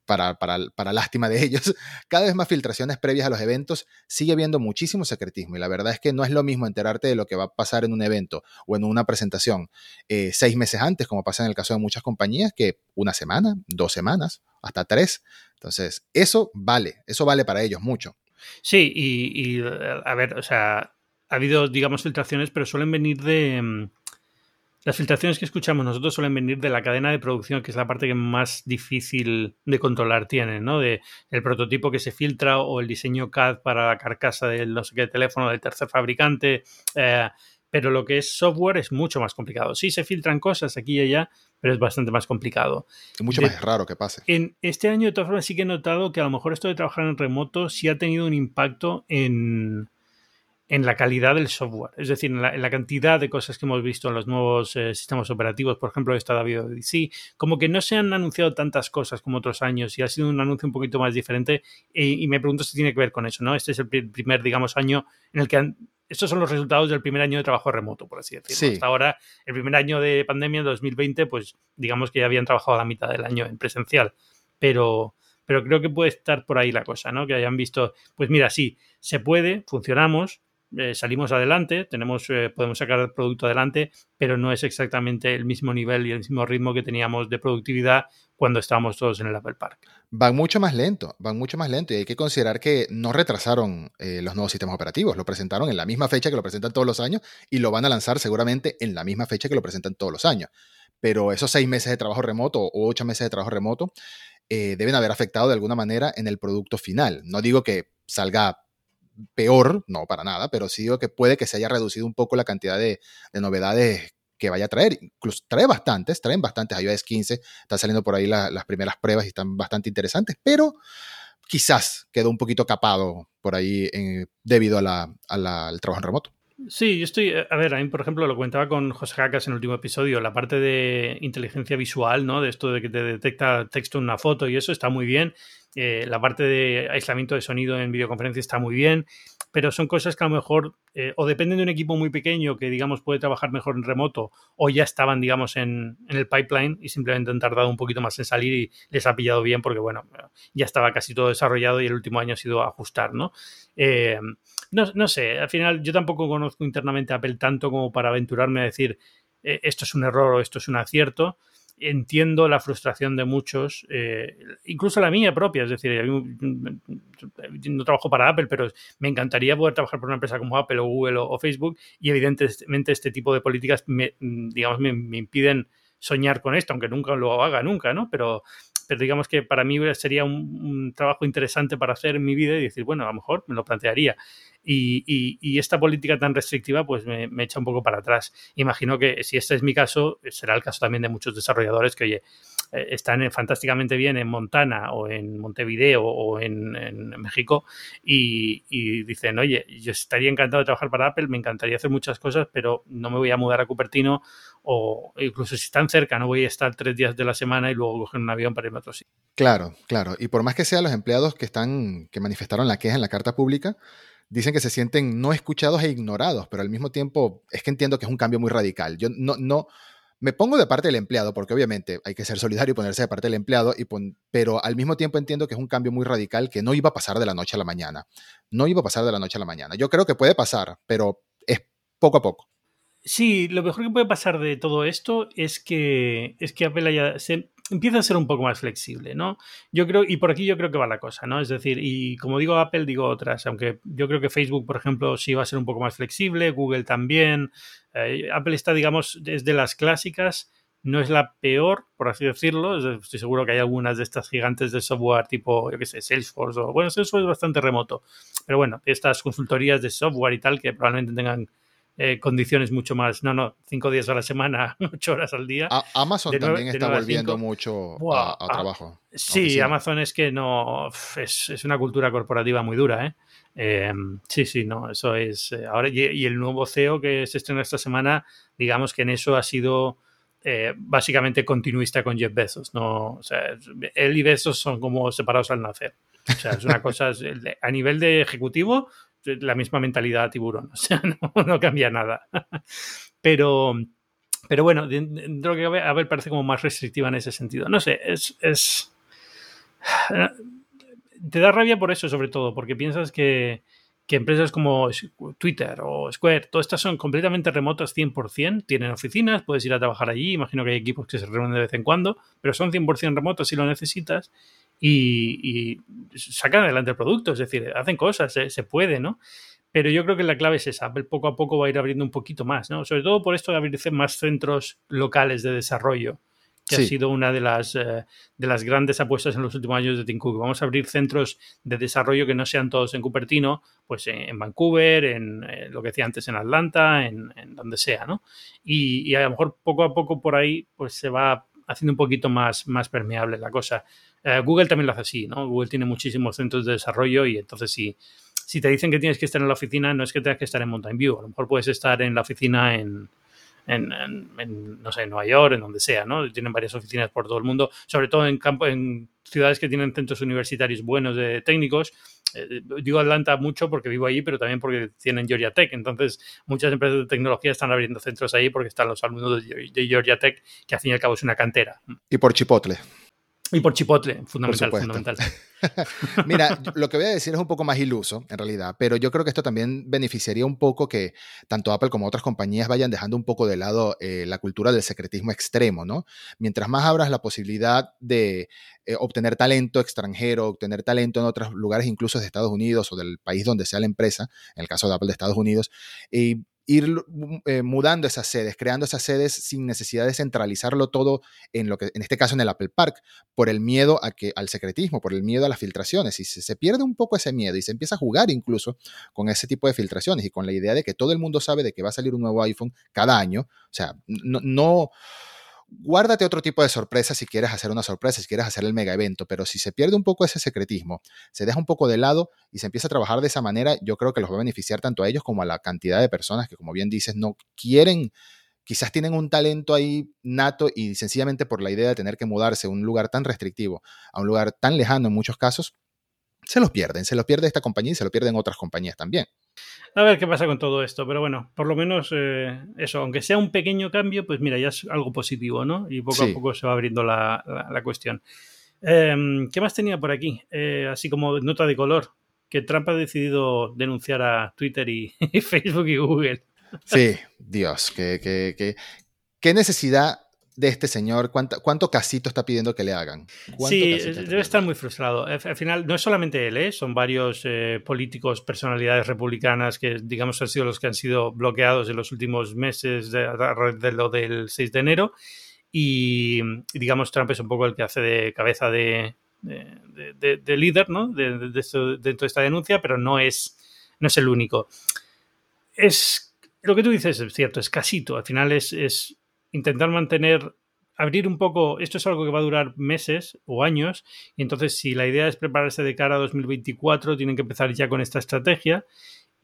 para, para, para lástima de ellos, cada vez más filtraciones previas a los eventos, sigue habiendo muchísimo secretismo. Y la verdad es que no es lo mismo enterarte de lo que va a pasar en un evento o en una presentación eh, seis meses antes, como pasa en el caso de muchas compañías, que una semana, dos semanas, hasta tres. Entonces, eso vale, eso vale para ellos mucho. Sí, y, y a ver, o sea, ha habido, digamos, filtraciones, pero suelen venir de... mm, Las filtraciones que escuchamos nosotros suelen venir de la cadena de producción, que es la parte que más difícil de controlar tiene, ¿no? De el prototipo que se filtra o el diseño CAD para la carcasa del no sé qué teléfono del tercer fabricante. Eh, pero lo que es software es mucho más complicado. Sí se filtran cosas aquí y allá, pero es bastante más complicado. Es mucho de, más raro que pase. En este año, de todas formas, sí que he notado que a lo mejor esto de trabajar en remoto sí ha tenido un impacto en, en la calidad del software, es decir, en la, en la, cantidad de cosas que hemos visto en los nuevos eh, sistemas operativos, por ejemplo, esta David DC, como que no se han anunciado tantas cosas como otros años y ha sido un anuncio un poquito más diferente y, y me pregunto si tiene que ver con eso, ¿no? Este es el primer, digamos, año en el que han, estos son los resultados del primer año de trabajo remoto, por así decirlo. Sí. Hasta ahora, el primer año de pandemia, 2020, pues digamos que ya habían trabajado la mitad del año en presencial, pero pero creo que puede estar por ahí la cosa, ¿no? Que hayan visto, pues mira, sí, se puede, funcionamos, eh, salimos adelante, tenemos, eh, podemos sacar el producto adelante, pero no es exactamente el mismo nivel y el mismo ritmo que teníamos de productividad cuando estábamos todos en el Apple Park. Van mucho más lento, van mucho más lento y hay que considerar que no retrasaron eh, los nuevos sistemas operativos, lo presentaron en la misma fecha que lo presentan todos los años y lo van a lanzar seguramente en la misma fecha que lo presentan todos los años. pero esos seis meses de trabajo remoto o ocho meses de trabajo remoto deben haber afectado de alguna manera en el producto final. No digo que salga peor, no para nada, pero sí digo que puede que se haya reducido un poco la cantidad de, novedades que vaya a traer. Incluso trae bastantes, traen bastantes. iOS 15 están saliendo por ahí las primeras pruebas y están bastante interesantes, pero quizás quedó un poquito capado por ahí eh, debido al trabajo en remoto. Sí, yo estoy. Eh, a ver, a mí, por ejemplo, lo comentaba con José Jacas en el último episodio. La parte de inteligencia visual, ¿no? De esto de que te detecta texto en una foto y eso está muy bien. Eh, la parte de aislamiento de sonido en videoconferencia está muy bien, pero son cosas que a lo mejor eh, o dependen de un equipo muy pequeño que, digamos, puede trabajar mejor en remoto o ya estaban, digamos, en, en, el pipeline y simplemente han tardado un poquito más en salir y les ha pillado bien porque, bueno, ya estaba casi todo desarrollado y el último año ha sido ajustar, ¿no? Eh, no, no, sé, al final yo tampoco conozco internamente a Apple tanto como para aventurarme a decir esto es un error o esto es un acierto entiendo la frustración de muchos, eh, incluso la mía propia, es decir, no trabajo para Apple, pero me encantaría poder trabajar por una empresa como Apple o Google o, Facebook y evidentemente este tipo de políticas me, digamos, me, impiden soñar con esto, aunque nunca lo haga nunca, ¿no? Pero, pero digamos que para mí sería un, trabajo interesante para hacer en mi vida y decir, bueno, a lo mejor me lo plantearía. Y, esta política tan restrictiva pues me, echa un poco para atrás. Imagino que si este es mi caso, será el caso también de muchos desarrolladores que, oye, eh, están fantásticamente bien en Montana o en Montevideo o en, México y, dicen, oye, yo estaría encantado de trabajar para Apple, me encantaría hacer muchas cosas, pero no me voy a mudar a Cupertino o incluso si están cerca, no voy a estar tres días de la semana y luego coger un avión para irme a otro sitio. Claro, claro. Y por más que sean los empleados que están, que manifestaron la queja en la carta pública, dicen que se sienten no escuchados e ignorados, pero al mismo tiempo es que entiendo que es un cambio muy radical. Yo no, no me pongo de parte del empleado, porque obviamente hay que ser solidario y ponerse de parte del empleado, y pero al mismo tiempo entiendo que es un cambio muy radical que no iba a pasar de la noche a la mañana. No iba a pasar de la noche a la mañana. Yo creo que puede pasar, pero es poco a poco. Sí, lo mejor que puede pasar de todo esto es que, es que Apple haya, empieza a ser un poco más flexible, ¿no? Yo creo, y por aquí yo creo que va la cosa, ¿no? Es decir, y como digo Apple, digo otras, aunque yo creo que Facebook, por ejemplo, sí va a ser un poco más flexible, Google también. Eh, Apple está, digamos, desde las clásicas, no es la peor, por así decirlo. Estoy seguro que hay algunas de estas gigantes de software tipo, yo qué sé, Salesforce o, bueno, Salesforce es bastante remoto. Pero bueno, estas consultorías de software y tal que probablemente tengan eh, condiciones mucho más, no, no, cinco días a la semana, ocho horas al día. Amazon también está volviendo mucho a, trabajo. Sí, Amazon es que no, es, una cultura corporativa muy dura, ¿eh? Em, sí, sí, no, eso es. Eh, ahora, y, el nuevo CEO que se estrena esta semana, digamos que en eso ha sido básicamente continuista con Jeff Bezos. ¿no? O sea, él y Bezos son como separados al nacer. O sea, es una cosa, a nivel de ejecutivo, la misma mentalidad tiburón, o sea, no, cambia nada. Pero, pero bueno, que a ver, parece como más restrictiva en ese sentido. No sé, es. Te da rabia por eso, sobre todo, porque piensas que, que empresas como Twitter o Square, todas estas son completamente remotas 100%, tienen oficinas, puedes ir a trabajar allí, imagino que hay equipos que se reúnen de vez en cuando, pero son 100% remotos si lo necesitas y, sacan adelante el producto, es decir, hacen cosas, se, puede, ¿no? Pero yo creo que la clave es esa, Apple poco a poco va a ir abriendo un poquito más, ¿no? Sobre todo por esto de abrirse más centros locales de desarrollo, que ha sido una de las, eh, de las grandes apuestas en los últimos años de Tim Cook. Vamos a abrir centros de desarrollo que no sean todos en Cupertino, pues en, Vancouver, en, eh, lo que decía antes en Atlanta, en, donde sea, ¿no? Y, y, a lo mejor poco a poco por ahí pues se va haciendo un poquito más, más permeable la cosa. Eh, Google también lo hace así, ¿no? Google tiene muchísimos centros de desarrollo y entonces si, si te dicen que tienes que estar en la oficina, no es que tengas que estar en Mountain View, a lo mejor puedes estar en la oficina en, en, no sé, en Nueva York, en donde sea, ¿no? Tienen varias oficinas por todo el mundo, sobre todo en, campo, en ciudades que tienen centros universitarios buenos de técnicos. Eh, digo Atlanta mucho porque vivo allí, pero también porque tienen Georgia Tech. Entonces, muchas empresas de tecnología están abriendo centros ahí porque están los alumnos de Georgia Tech, que al fin y al cabo es una cantera. Y por Chipotle. Y por Chipotle, fundamental, fundamental. Mira, lo que voy a decir es un poco más iluso, en realidad, pero yo creo que esto también beneficiaría un poco que tanto Apple como otras compañías vayan dejando un poco de lado eh, la cultura del secretismo extremo, ¿no? Mientras más abras la posibilidad de eh, obtener talento extranjero, obtener talento en otros lugares, incluso de Estados Unidos o del país donde sea la empresa, en el caso de Apple de Estados Unidos, y ir eh, mudando esas sedes, creando esas sedes sin necesidad de centralizarlo todo en lo que, en este caso en el Apple Park, por el miedo a que, al secretismo, por el miedo a las filtraciones. Y se, se pierde un poco ese miedo y se empieza a jugar incluso con ese tipo de filtraciones y con la idea de que todo el mundo sabe de que va a salir un nuevo iPhone cada año. O sea, no, no guárdate otro tipo de sorpresa si quieres hacer una sorpresa, si quieres hacer el mega evento, pero si se pierde un poco ese secretismo, se deja un poco de lado y se empieza a trabajar de esa manera, yo creo que los va a beneficiar tanto a ellos como a la cantidad de personas que, como bien dices, no quieren, quizás tienen un talento ahí nato y sencillamente por la idea de tener que mudarse a un lugar tan restrictivo, a un lugar tan lejano en muchos casos, se los pierden, se los pierde esta compañía y se lo pierden otras compañías también. A ver qué pasa con todo esto, pero bueno, por lo menos eh, eso, aunque sea un pequeño cambio, pues mira, ya es algo positivo, ¿no? Y poco a poco se va abriendo la, la, cuestión. Em, ¿Qué más tenía por aquí? Eh, así como nota de color, que Trump ha decidido denunciar a Twitter y, Facebook y Google. Sí, Dios, qué, qué, qué necesidad de este señor? ¿Cuánto, cuánto casito está pidiendo que le hagan? Sí, debe estar muy frustrado. Al final, no es solamente él, ¿eh? son varios eh, políticos, personalidades republicanas que, digamos, han sido los que han sido bloqueados en los últimos meses de, de lo del 6 de enero. Y, digamos, Trump es un poco el que hace de cabeza de, de, líder, ¿no? De, dentro de esta denuncia, pero no es, no es el único. Es lo que tú dices es cierto, es casito. Al final es, es intentar mantener, abrir un poco, esto es algo que va a durar meses o años, y entonces si la idea es prepararse de cara a 2024, tienen que empezar ya con esta estrategia.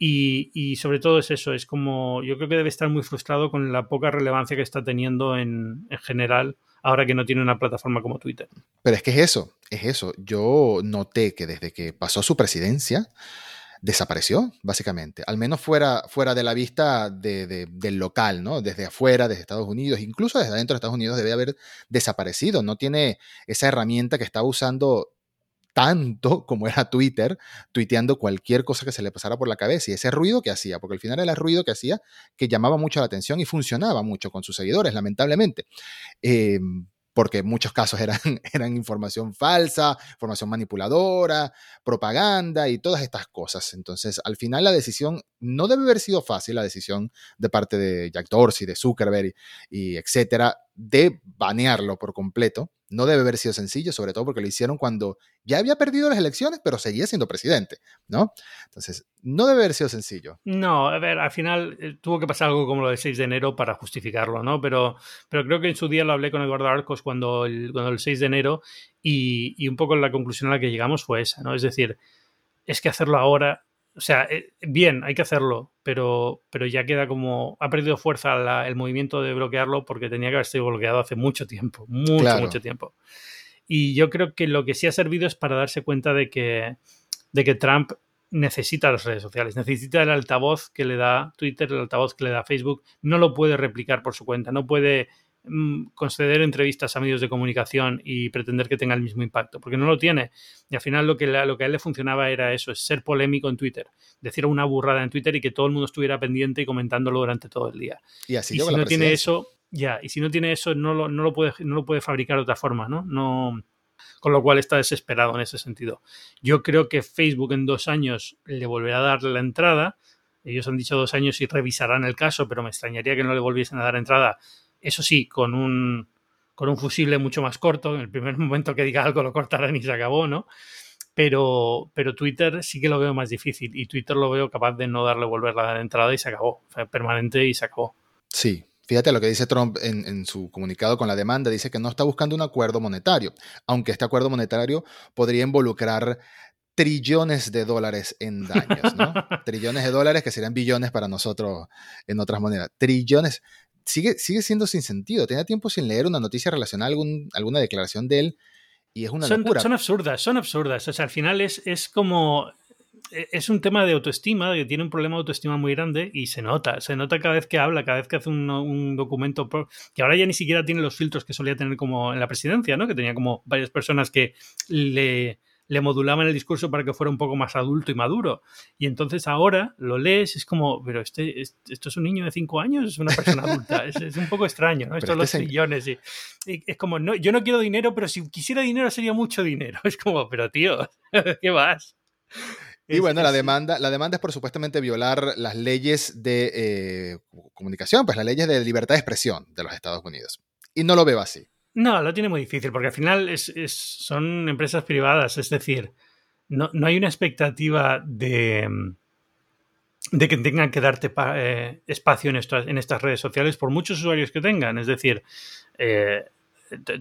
Y, sobre todo es eso, es como yo creo que debe estar muy frustrado con la poca relevancia que está teniendo en, en general ahora que no tiene una plataforma como Twitter. Pero es que es eso, es eso. Yo noté que desde que pasó su presidencia, desapareció, básicamente. Al menos fuera, fuera de la vista del local, ¿no? Desde afuera, desde Estados Unidos, incluso desde adentro de Estados Unidos debe haber desaparecido. No tiene esa herramienta que estaba usando tanto como era Twitter, tuiteando cualquier cosa que se le pasara por la cabeza y ese ruido que hacía, porque al final era el ruido que hacía que llamaba mucho la atención y funcionaba mucho con sus seguidores, lamentablemente. Eh, porque en muchos casos eran, eran información falsa, información manipuladora, propaganda y todas estas cosas. Entonces, al final la decisión no debe haber sido fácil, la decisión de parte de Jack Dorsey, de Zuckerberg y, y etcétera, de banearlo por completo no debe haber sido sencillo, sobre todo porque lo hicieron cuando ya había perdido las elecciones, pero seguía siendo presidente, ¿no? Entonces, no debe haber sido sencillo. No, a ver, al final eh, tuvo que pasar algo como lo del 6 de enero para justificarlo, ¿no? Pero, pero creo que en su día lo hablé con Eduardo Arcos cuando el, cuando el 6 de enero y, y un poco la conclusión a la que llegamos fue esa, ¿no? Es decir, es que hacerlo ahora o sea, eh, bien, hay que hacerlo, pero, pero ya queda como. Ha perdido fuerza el movimiento de bloquearlo porque tenía que haber sido bloqueado hace mucho tiempo. Mucho, mucho tiempo. Y yo creo que lo que sí ha servido es para darse cuenta de que, de que Trump necesita las redes sociales, necesita el altavoz que le da Twitter, el altavoz que le da Facebook, no lo puede replicar por su cuenta, no puede conceder entrevistas a medios de comunicación y pretender que tenga el mismo impacto, porque no lo tiene. Y al final lo que, lo que a él le funcionaba era eso, es ser polémico en Twitter, decir una burrada en Twitter y que todo el mundo estuviera pendiente y comentándolo durante todo el día. Y así si no tiene eso, ya, y si no tiene eso, no lo, no lo, puede, no lo puede fabricar de otra forma, ¿no? No con lo cual está desesperado en ese sentido. Yo creo que Facebook en dos años le volverá a dar la entrada. Ellos han dicho dos años y revisarán el caso, pero me extrañaría que no le volviesen a dar entrada eso sí, con un, con un fusible mucho más corto. En el primer momento que diga algo lo cortarán y se acabó, ¿no? Pero, pero Twitter sí que lo veo más difícil y Twitter lo veo capaz de no darle volver la entrada y se acabó. Permanente y se acabó. Sí, Fíjate lo que dice Trump en, en, su comunicado con la demanda. Dice que no está buscando un acuerdo monetario, aunque este acuerdo monetario podría involucrar trillones de dólares en daños, ¿no? trillones de dólares que serían billones para nosotros en otras monedas. Trillones sigue, sigue siendo sin sentido. Tenía tiempo sin leer una noticia relacionada a algún, alguna declaración de él y es una son, locura. Son absurdas, son absurdas. O sea, al final es, es como e, es un tema de autoestima, que tiene un problema de autoestima muy grande y se nota, se nota cada vez que habla, cada vez que hace un, un, documento, que ahora ya ni siquiera tiene los filtros que solía tener como en la presidencia, ¿no? Que tenía como varias personas que le, le modulaban el discurso para que fuera un poco más adulto y maduro. Y entonces ahora lo lees, es como, pero este, esto es un niño de cinco años, es una persona adulta, es, un poco extraño, ¿no? Esto los trillones y, es como, no, yo no quiero dinero, pero si quisiera dinero sería mucho dinero. Es como, pero tío, ¿qué vas? y bueno, la demanda, la demanda es por supuestamente violar las leyes de eh, comunicación, pues las leyes de libertad de expresión de los Estados Unidos. Y no lo veo así. No, lo tiene muy difícil, porque al final es, son empresas privadas, es decir, no, no hay una expectativa de, de que tengan que darte eh, espacio en estas, en estas redes sociales por muchos usuarios que tengan. Es decir, eh,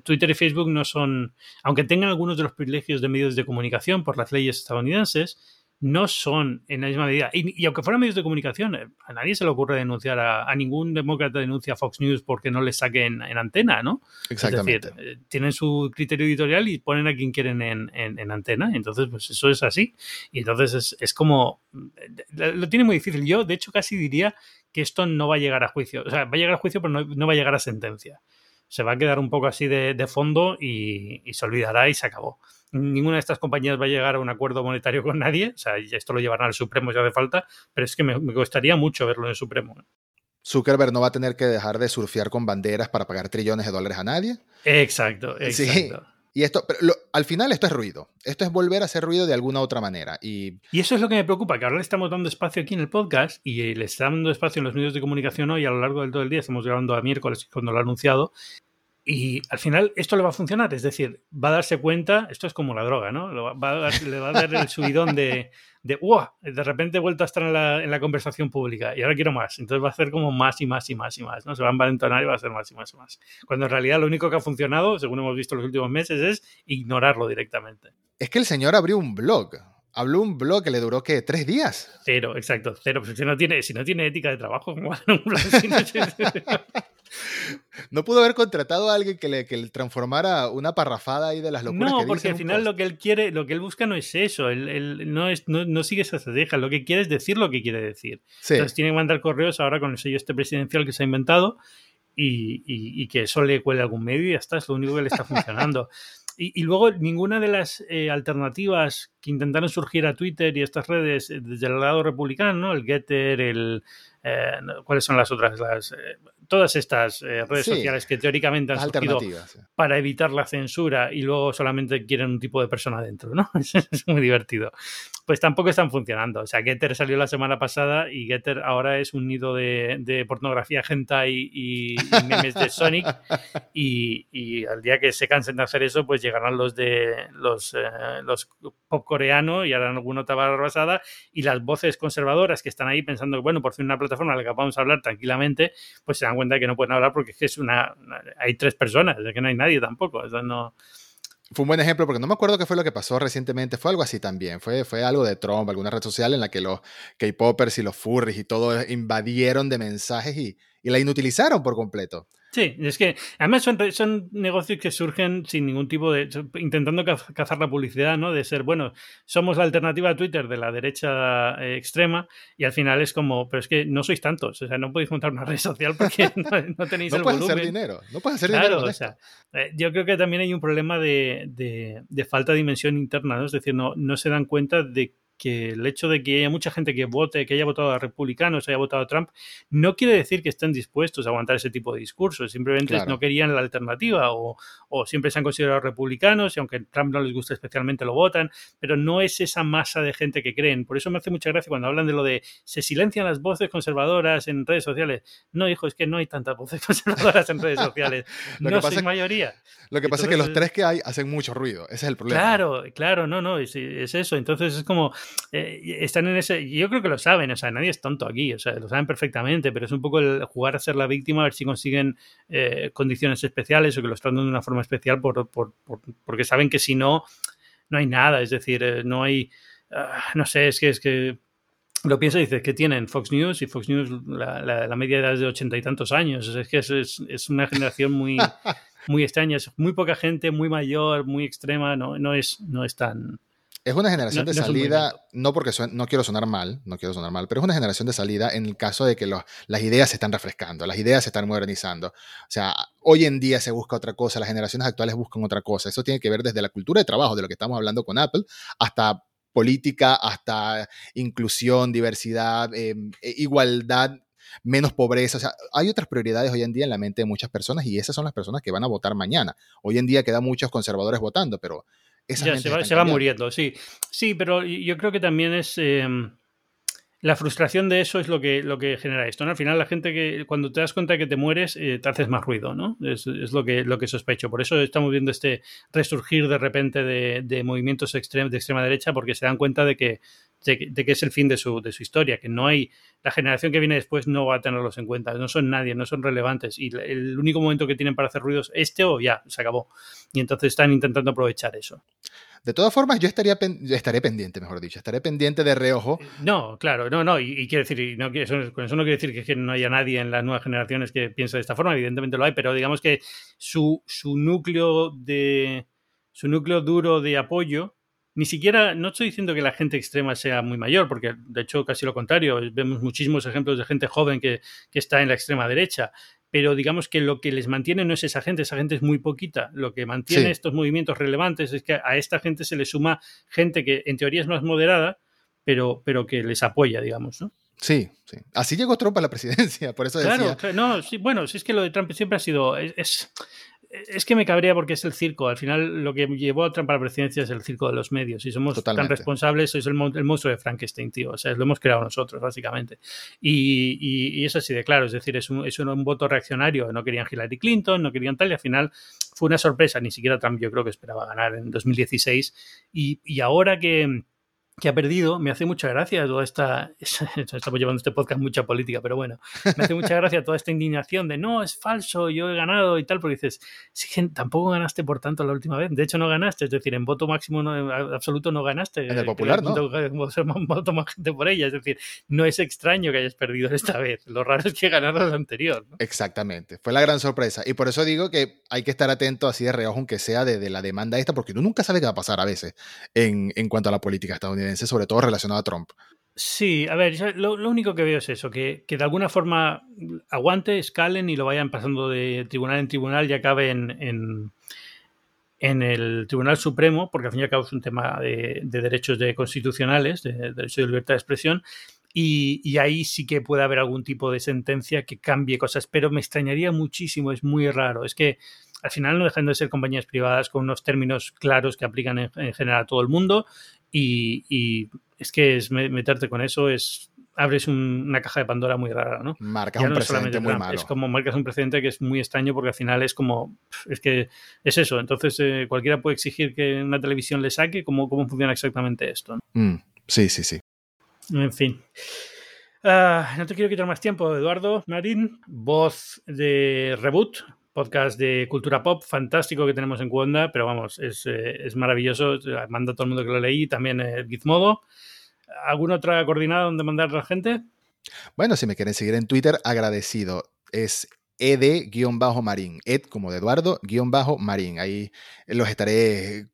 Twitter y Facebook no son, aunque tengan algunos de los privilegios de medios de comunicación por las leyes estadounidenses, no son en la misma medida. Y, aunque fueran medios de comunicación, eh, a nadie se le ocurre denunciar a, ningún demócrata denuncia a Fox News porque no le saquen en antena, ¿no? Exactamente. Es decir, eh, tienen su criterio editorial y ponen a quien quieren en, en, antena. Entonces, pues eso es así. Y entonces es, es como. Eh, lo tiene muy difícil. Yo, de hecho, casi diría que esto no va a llegar a juicio. O sea, va a llegar a juicio, pero no, va a llegar a sentencia. Se va a quedar un poco así de, fondo y se olvidará y se acabó ninguna de estas compañías va a llegar a un acuerdo monetario con nadie. O sea, esto lo llevarán al Supremo si hace falta, pero es que me, me costaría mucho verlo en el Supremo. Zuckerberg no va a tener que dejar de surfear con banderas para pagar trillones de dólares a nadie. Exacto, exacto. Y esto, pero al final esto es ruido. Esto es volver a hacer ruido de alguna otra manera. Y... y eso es lo que me preocupa, que ahora le estamos dando espacio aquí en el podcast y le estamos dando espacio en los medios de comunicación hoy a lo largo del todo el día. Estamos llegando a miércoles cuando lo ha anunciado. Y al final esto le va a funcionar, es decir, va a darse cuenta, esto es como la droga, ¿no? le va a dar el subidón de, de, ¡wow! De repente he vuelto a estar en la, conversación pública y ahora quiero más. Entonces va a hacer como más y más y más y más, ¿no? Se va a envalentonar y va a hacer más y más y más. Cuando en realidad lo único que ha funcionado, según hemos visto en los últimos meses, es ignorarlo directamente. Es que el señor abrió un blog. Habló un blog que le duró, ¿qué? ¿Tres días? Cero, exacto, cero. Pues si no tiene, si no tiene ética de trabajo, no pudo haber contratado a alguien que le, que le, transformara una parrafada ahí de las locuras. No, porque al final lo que él quiere, lo que él busca no es eso. Él, no, es, no, sigue esa estrategia. Lo que quiere es decir lo que quiere decir. Entonces tiene que mandar correos ahora con el sello este presidencial que se ha inventado y, y, que eso le cuele algún medio y ya está. Es lo único que le está funcionando. Y, luego ninguna de las eh, alternativas que intentaron surgir a Twitter y estas redes eh, desde el lado republicano, el Getter, el, eh, ¿cuáles son las otras? Las, todas estas eh, redes sociales que teóricamente han surgido para evitar la censura y luego solamente quieren un tipo de persona dentro, ¿no? es muy divertido. Pues tampoco están funcionando. O sea, Getter salió la semana pasada y Getter ahora es un nido de, pornografía hentai y, y, memes de Sonic y, al día que se cansen de hacer eso, pues llegarán los de los, eh, los pop coreano y harán alguna otra basada y las voces conservadoras que están ahí pensando que, bueno, por fin una plataforma en la que vamos a hablar tranquilamente, pues se cuenta que no pueden hablar porque es que es una, hay tres personas, es que no hay nadie tampoco. no... Fue un buen ejemplo porque no me acuerdo qué fue lo que pasó recientemente. Fue algo así también. Fue, fue algo de Trump, alguna red social en la que los K-Poppers y los furries y todo invadieron de mensajes y, y la inutilizaron por completo. Sí, es que además son, son negocios que surgen sin ningún tipo de. intentando cazar la publicidad, ¿no? De ser, bueno, somos la alternativa a Twitter de la derecha eh, extrema y al final es como, pero es que no sois tantos, o sea, no podéis montar una red social porque no, tenéis el volumen. hacer dinero, no puedes hacer dinero. O sea, eh, yo creo que también hay un problema de, de, falta de dimensión interna, ¿no? Es decir, no, no se dan cuenta de que el hecho de que haya mucha gente que vote, que haya votado a republicanos, haya votado a Trump, no quiere decir que estén dispuestos a aguantar ese tipo de discursos. Simplemente no querían la alternativa o, siempre se han considerado republicanos y aunque Trump no les gusta especialmente lo votan, pero no es esa masa de gente que creen. Por eso me hace mucha gracia cuando hablan de lo de se silencian las voces conservadoras en redes sociales. No, hijo, es que no hay tantas voces conservadoras en redes sociales. no soy mayoría. Lo que pasa es que los tres que hay hacen mucho ruido. Ese es el problema. Claro, claro, no, no, es, es eso. Entonces es como eh, están en ese. Yo creo que lo saben, o sea, nadie es tonto aquí, o sea, lo saben perfectamente, pero es un poco el jugar a ser la víctima, a ver si consiguen eh, condiciones especiales o que lo están dando de una forma especial, por, por, porque saben que si no, no hay nada, es decir, eh, no hay. Ah, no sé, es que es que lo piensa y dices que tienen Fox News y Fox News la, la, media edad es de ochenta y tantos años. Es que es, es, una generación muy, muy extraña, es muy poca gente, muy mayor, muy extrema, no, no, es, no es tan, es una generación de salida, no porque no quiero sonar mal, no quiero sonar mal, pero es una generación de salida en el caso de que las ideas se están refrescando, las ideas se están modernizando. O sea, hoy en día se busca otra cosa, las generaciones actuales buscan otra cosa. Eso tiene que ver desde la cultura de trabajo, de lo que estamos hablando con Apple, hasta política, hasta inclusión, diversidad, em, e, igualdad menos pobreza. O sea, hay otras prioridades hoy en día en la mente de muchas personas y esas son las personas que van a votar mañana. Hoy en día quedan muchos conservadores votando, pero esa se va, se va muriendo, sí. Sí, pero yo creo que también es... Em, la frustración de eso es lo que, lo que genera esto, ¿no? Al final la gente que cuando te das cuenta de que te mueres eh, te haces más ruido, ¿no? Es, lo, que, lo que sospecho. Por eso estamos viendo este resurgir de repente de, movimientos de extrema derecha porque se dan cuenta de que, de, que es el fin de su, de su historia, que no hay, la generación que viene después no va a tenerlos en cuenta, no son nadie, no son relevantes y el único momento que tienen para hacer ruidos este o ya, se acabó. Y entonces están intentando aprovechar eso. De todas formas, yo estaría estaré pendiente, mejor dicho, estaré pendiente de reojo. Eh, no, claro, no, no, y, quiero decir, no, con eso no quiere decir que, no haya nadie en las nuevas generaciones que piense de esta forma, evidentemente lo hay, pero digamos que su, su núcleo de su núcleo duro de apoyo, ni siquiera, no estoy diciendo que la gente extrema sea muy mayor, porque de hecho casi lo contrario, vemos muchísimos ejemplos de gente joven que, que está en la extrema derecha, pero digamos que lo que les mantiene no es esa gente, esa gente es muy poquita. Lo que mantiene estos movimientos relevantes es que a esta gente se le suma gente que en teoría es más moderada, pero, pero que les apoya, digamos, ¿no? Sí, sí. Así llegó Trump a la presidencia, por eso decía... Claro, no, sí, bueno, sí es que lo de Trump siempre ha sido... es, es que me cabría porque es el circo. Al final, lo que llevó a Trump a la presidencia es el circo de los medios. Y somos tan responsables, es el, monstruo de Frankenstein, tío. O sea, lo hemos creado nosotros, básicamente. Y, y, es así de claro. Es decir, es un, es un, voto reaccionario. No querían Hillary Clinton, no querían tal. Y al final fue una sorpresa. Ni siquiera Trump, yo creo que esperaba ganar en 2016. Y, y ahora que que ha perdido, me hace mucha gracia toda esta, estamos llevando este podcast mucha política, pero bueno, me hace mucha gracia toda esta indignación de no, es falso, yo he ganado y tal, porque dices, sí, tampoco ganaste por tanto la última vez, de hecho no ganaste, es decir, en voto máximo no, absoluto no ganaste. En el popular, ¿no? Voto más gente por ella, es decir, no es extraño que hayas perdido esta vez, lo raro es que ganaras la anterior. Exactamente, fue la gran sorpresa y por eso digo que hay que estar atento así de reojo, aunque sea de, de la demanda esta, porque tú nunca sabes qué va a pasar a veces en, en cuanto a la política estadounidense sobre todo relacionado a Trump. Sí, a ver, lo, único que veo es eso, que, de alguna forma aguante, escalen y lo vayan pasando de tribunal en tribunal y acabe en, en, el Tribunal Supremo, porque al fin y al cabo es un tema de, derechos de constitucionales, de, de derecho de libertad de expresión, y, y, ahí sí que puede haber algún tipo de sentencia que cambie cosas, pero me extrañaría muchísimo, es muy raro. Es que al final no dejan de ser compañías privadas con unos términos claros que aplican en, general a todo el mundo y, es que es meterte con eso es abres una caja de Pandora muy rara, ¿no? Marcas un precedente muy malo. Es como marcas un precedente que es muy extraño porque al final es como, es que es eso. Entonces eh, cualquiera puede exigir que una televisión le saque cómo, cómo funciona exactamente esto. Mm, sí, sí, sí. En fin. Ah, no te quiero quitar más tiempo, Eduardo Marín, voz de Reboot, podcast de cultura pop fantástico que tenemos en Cuonda, pero vamos, es, eh, maravilloso. Manda a todo el mundo que lo leí, también eh, Gizmodo. ¿Alguna otra coordinada donde mandar a la gente? Bueno, si me quieren seguir en Twitter, agradecido. Es ed-marín, ed como de Eduardo-marín. Ahí los estaré eh,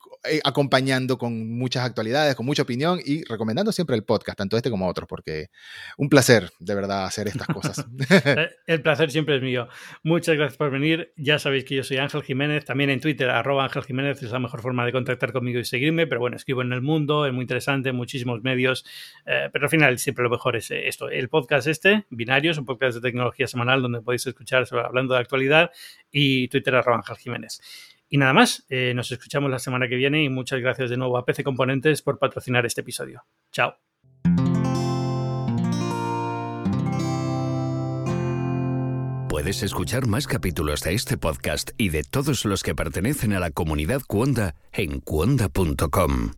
acompañando con muchas actualidades, con mucha opinión y recomendando siempre el podcast, tanto este como otros, porque un placer de verdad hacer estas cosas. Eh, el placer siempre es mío. Muchas gracias por venir. Ya sabéis que yo soy Ángel Jiménez, también en Twitter, arroba Ángel Jiménez es la mejor forma de contactar conmigo y seguirme, pero bueno, escribo en el mundo, es muy interesante, muchísimos medios, eh, pero al final siempre lo mejor es esto. El podcast este, Binarios, un podcast de tecnología semanal donde podéis escuchar hablando de actualidad y Twitter arroba Ángel Jiménez. Y nada más, eh, nos escuchamos la semana que viene y muchas gracias de nuevo a PC Componentes por patrocinar este episodio. Chao. Puedes escuchar más capítulos de este podcast y de todos los que pertenecen a la comunidad Cuonda en cuonda.com.